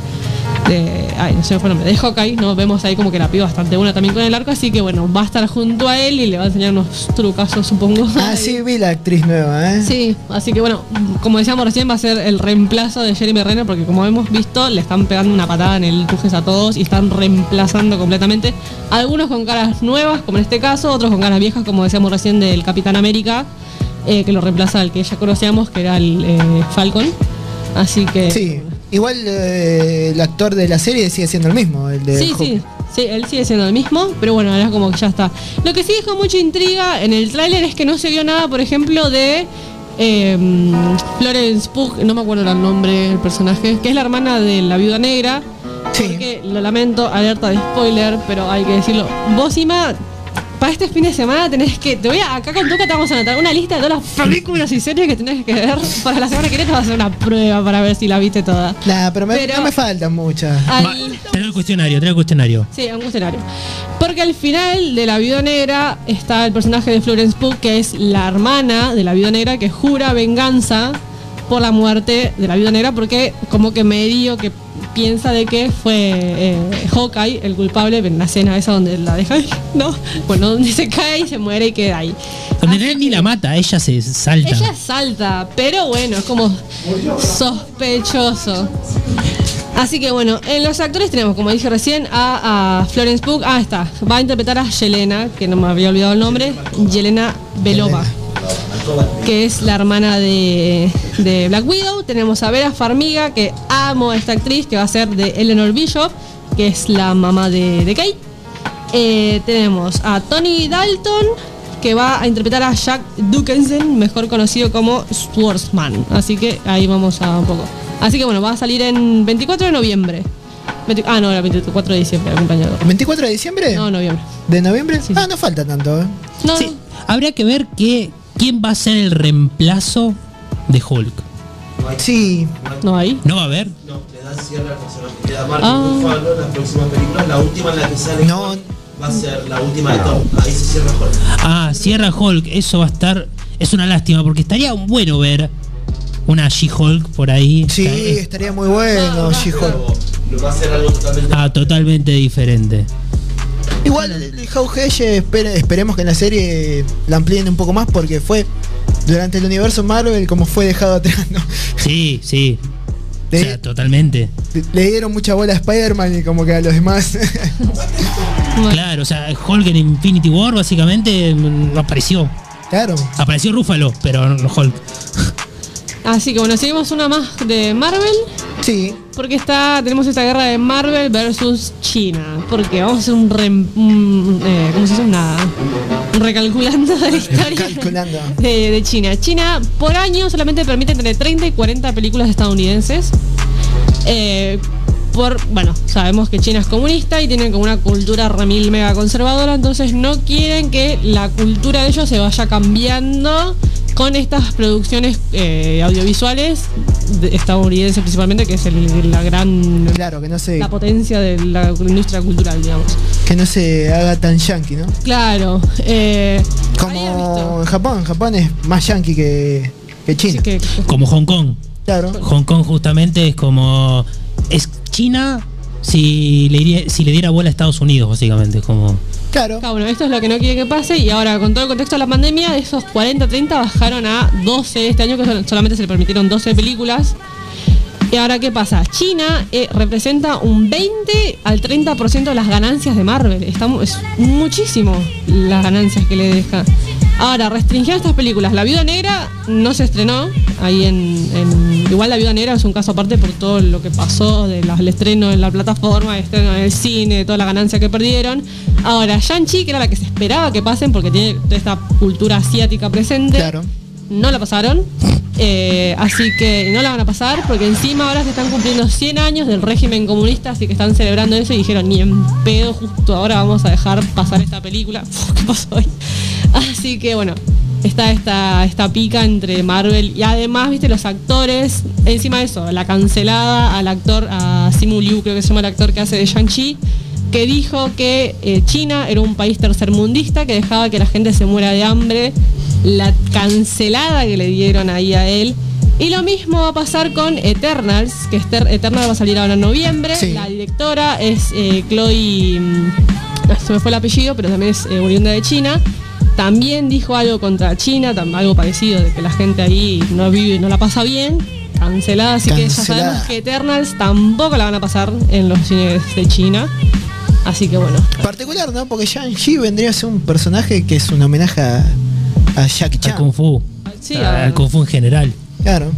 de, ay, no sé fue el nombre, de Hawkeye, ¿no? Vemos ahí como que la piba bastante buena también con el arco, así que bueno, va a estar junto a él y le va a enseñar unos trucazos, supongo. Ah, sí, vi la actriz nueva, ¿eh? Sí, así que bueno, como decíamos recién, va a ser el reemplazo de Jeremy Renner, porque como hemos visto, le están pegando una patada en el tujes a todos y están reemplazando completamente. Algunos con caras nuevas, como en este caso, otros con caras viejas, como decíamos recién del Capitán América, eh, que lo reemplaza al que ya conocíamos, que era el eh, Falcon. Así que. Sí, igual eh, el actor de la serie sigue siendo el mismo, el de Sí, Hawkeye. sí, sí, él sigue siendo el mismo, pero bueno, ahora como que ya está. Lo que sí dejó mucha intriga en el tráiler es que no se vio nada, por ejemplo, de eh, Florence Pugh, no me acuerdo el nombre del personaje, que es la hermana de la viuda negra. Porque lo lamento, alerta de spoiler, pero hay que decirlo. Vos, Ima, para este fin de semana tenés que. Te voy a. Acá con Tuca te vamos a anotar una lista de todas las películas y series que tenés que ver. Para la semana que viene te vas a hacer una prueba para ver si la viste toda. Nah, pero, me, Pero- no me faltan muchas. Al- Tener el cuestionario, tener el cuestionario. Sí, un cuestionario. Porque al final de La Viuda Negra está el personaje de Florence Pugh, que es la hermana de la Viuda Negra, que jura venganza por la muerte de la Viuda Negra, porque como que medio que piensa de que fue eh, Hawkeye el culpable en la escena esa donde la deja ahí, ¿no? Bueno, donde se cae y se muere y queda ahí. Donde él ni la mata, ella se salta. Ella salta, pero bueno, es como sospechoso. Así que bueno, en los actores tenemos, como dije recién, a, a Florence Pugh. Ah, está. Va a interpretar a Yelena, que no me había olvidado el nombre. Yelena Belova, que es la hermana de, de Black Widow. Tenemos a Vera Farmiga, que amo a esta actriz, que va a ser de Eleanor Bishop, que es la mamá de, de Kate. Eh, tenemos a Tony Dalton, que va a interpretar a Jack Dukensen, mejor conocido como Swordsman. Así que ahí vamos a un poco. Así que bueno, va a salir en 24 de noviembre. 20 ah, no, era 24 de diciembre, acompañado. ¿24 de diciembre? No, noviembre. ¿De noviembre? Ah, no falta tanto, ¿eh? No, Sí, habría que ver que, quién va a ser el reemplazo de Hulk. Sí. No hay. ¿No va a haber? No, le dan cierre al personaje. Queda Mark Ah. Ruffalo en las próximas películas. La última en la que sale No. Hulk va a ser la última de Thor. Ahí se cierra Hulk. Ah, cierra Hulk, eso va a estar. Es una lástima porque estaría bueno ver una She-Hulk por ahí. Sí, estaría muy bueno, She-Hulk. Lo va a hacer algo totalmente. Ah, totalmente diferente. Igual el Hawkeye espere- esperemos que en la serie la amplíen un poco más porque fue durante el universo Marvel como fue dejado atrás, ¿no? Sí, sí. O sea, totalmente. Le dieron mucha bola a Spider-Man y como que a los demás. Claro, o sea, Hulk en Infinity War básicamente mm, no apareció. Claro. Apareció Rúfalo, pero no Hulk. Así que bueno, seguimos una más de Marvel. Sí. Porque está, tenemos esta guerra de Marvel versus China. Porque vamos a hacer un, un, eh, ¿cómo se dice? Una, un recalculando de la historia Calculando. de, de China. China por año solamente permite entre 30 y 40 películas estadounidenses. Eh, por, bueno, sabemos que China es comunista y tienen como una cultura remil mega conservadora, entonces no quieren que la cultura de ellos se vaya cambiando con estas producciones eh, audiovisuales de- estadounidenses principalmente, que es el- la gran Claro, que no se, la potencia de la industria cultural, digamos. que no se haga tan yankee, ¿no? Claro, eh, Como en Japón, en Japón es más yankee que, que China. Como Hong Kong. Claro. Hong Kong justamente es como. Es China si le, iría- si le diera bola a Estados Unidos, básicamente. es Como. Claro. bueno, esto es lo que no quieren que pase y ahora con todo el contexto de la pandemia, esos 40-30 bajaron a 12 este año, que sol- solamente se le permitieron 12 películas. Y ahora, ¿qué pasa? China eh, representa un 20 al 30% de las ganancias de Marvel. Está mu- es muchísimo las ganancias que le deja. Ahora, restringieron estas películas. La Viuda Negra no se estrenó. Ahí en, en- Igual La Viuda Negra es un caso aparte por todo lo que pasó del estreno en la plataforma, el estreno en el cine, toda la ganancia que perdieron. Ahora, Shang-Chi, que era la que se esperaba que pasen porque tiene toda esta cultura asiática presente. Claro. No la pasaron. Eh, así que no la van a pasar porque encima ahora se están cumpliendo 100 años del régimen comunista, así que están celebrando eso y dijeron, ni en pedo, justo ahora vamos a dejar pasar esta película. Uf, ¿Qué pasó hoy? Así que bueno, está esta, esta pica entre Marvel y además, viste, los actores, encima de eso, la cancelada al actor, a Simu Liu, creo que se llama el actor que hace de Shang-Chi, que dijo que eh, China era un país tercermundista que dejaba que la gente se muera de hambre, la cancelada que le dieron ahí a él. Y lo mismo va a pasar con Eternals, que Eternals va a salir ahora en noviembre. La directora es eh, Chloe, mm, se me fue el apellido, pero también es eh, oriunda de China. También dijo algo contra China, algo parecido, de que la gente ahí no vive, no la pasa bien. Cancelada, así que ya sabemos que Eternals tampoco la van a pasar en los cines de China. Así que bueno. Particular, ¿no? Porque Shang-Chi vendría a ser un personaje que es un homenaje a, a Jackie Chan. Al Kung Fu. Sí, al a- Kung Fu en general. Claro.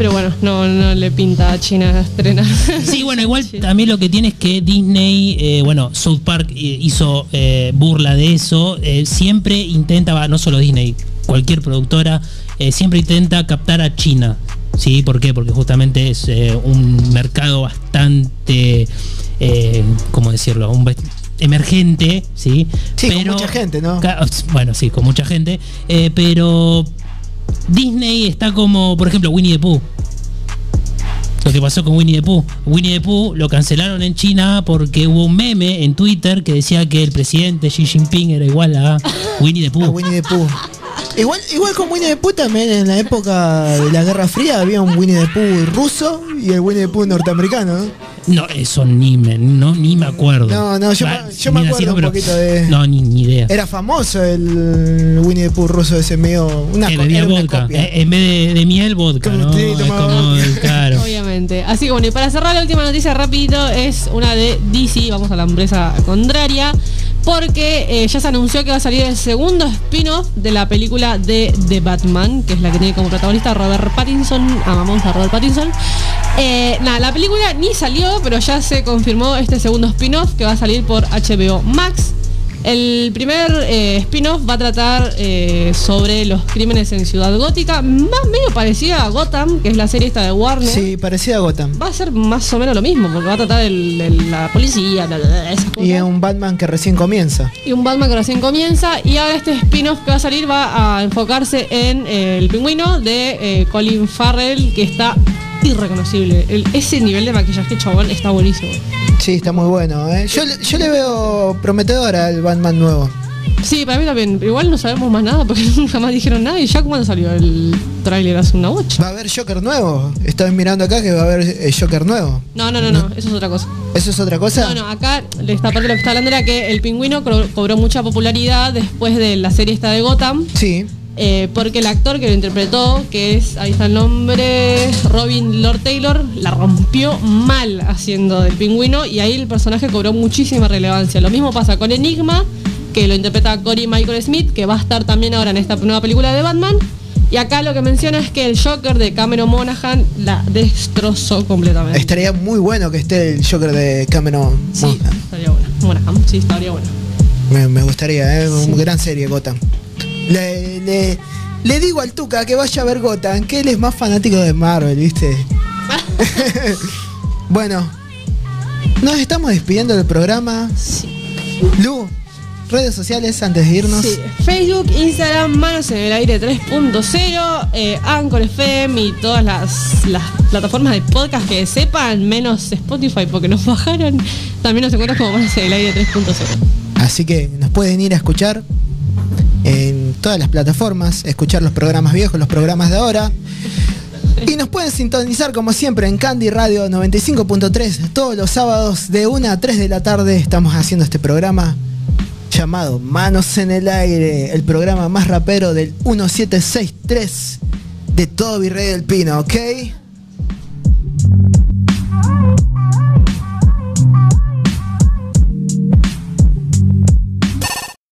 Pero bueno, no, no le pinta a China estrenar. Sí, bueno, igual también lo que tiene es que Disney, eh, bueno, South Park eh, hizo eh, burla de eso. eh, siempre intenta, no solo Disney, cualquier productora, eh, siempre intenta captar a China. ¿Sí? ¿Por qué? Porque justamente es eh, un mercado bastante, eh, ¿cómo decirlo? Un emergente, ¿sí? Sí, con mucha gente, ¿no? Bueno, sí, con mucha gente. eh, pero Disney está como, por ejemplo, Winnie the Pooh. Lo que pasó con Winnie the Pooh. Winnie the Pooh lo cancelaron en China porque hubo un meme en Twitter que decía que el presidente Xi Jinping era igual a Winnie the Pooh. Igual, igual con Winnie the Pooh también en la época de la Guerra Fría había un Winnie the Pooh ruso y el Winnie the Pooh norteamericano. ¿no? No, eso ni me, no, ni me acuerdo. No, no, yo, Va, me- yo me ni acuerdo un poquito de. No, ni, ni idea. Era famoso el Winnie the Pooh ruso ese medio. Una, bebía una vodka. copia. Eh, en vez de, de miel, vodka, ¿no? sí, Es tomaba como, claro. Obviamente. Así que bueno, y para cerrar la última noticia rapidito es una de DC, vamos a la empresa contraria, porque eh, ya se anunció que va a salir el segundo spin-off de la película de The Batman, que es la que tiene como protagonista Robert Pattinson, amamos a Robert Pattinson. Eh, nada, la película ni salió, pero ya se confirmó este segundo spin-off que va a salir por HBO Max. El primer eh, spin-off va a tratar eh, sobre los crímenes en Ciudad Gótica, más medio parecida a Gotham, que es la serie esta de Warner. Sí, parecía a Gotham. Va a ser más o menos lo mismo, porque va a tratar el- el- la policía, la- esas cosas. Y es un Batman que recién comienza. Y un Batman que recién comienza. Y ahora este spin-off que va a salir va a enfocarse en eh, el pingüino de Colin Farrell, que está irreconocible. El- ese nivel de maquillaje chabón está buenísimo. Sí, está muy bueno. ¿eh? Yo, le- yo le veo prometedor al Batman nuevo. Sí, para mí también. Igual no sabemos más nada porque nunca más dijeron nada. Y ya cuando salió el tráiler hace una bocha. Va a haber Joker nuevo. Estoy mirando acá que va a haber eh, Joker nuevo. No, no, no, no, eso es otra cosa. ¿Eso es otra cosa? No, no, acá esta parte de lo que está hablando era que el pingüino cobró mucha popularidad después de la serie esta de Gotham. Sí. Eh, porque el actor que lo interpretó, que es, ahí está el nombre, Robin Lord Taylor, la rompió mal haciendo del pingüino y ahí el personaje cobró muchísima relevancia. Lo mismo pasa con Enigma, que lo interpreta Cory Michael Smith, que va a estar también ahora en esta nueva película de Batman. Y acá lo que menciona es que el Joker de Cameron Monaghan la destrozó completamente. Estaría muy bueno que esté el Joker de Cameron. Sí, estaría bueno. Monaghan, sí, estaría bueno. Me, me gustaría, ¿eh? Una gran serie Gotham. Le, le, le digo al Tuca que vaya a ver Gotham, que él es más fanático de Marvel, ¿viste? bueno, Nos estamos despidiendo del programa. Lu, redes sociales antes de irnos. Sí, Facebook, Instagram, Manos en el Aire 3.0, eh, Anchor FM y todas las, las plataformas de podcast que sepan, menos Spotify porque nos bajaron. También nos encuentras como Manos en el Aire 3.0. Así que nos pueden ir a escuchar en todas las plataformas, escuchar los programas viejos, los programas de ahora. Y nos pueden sintonizar como siempre en Candy Radio 95.3 todos los sábados de 1 a 3 de la tarde estamos haciendo este programa llamado Manos en el Aire, el programa más rapero del 1763 de todo Virrey del Pino, ¿ok?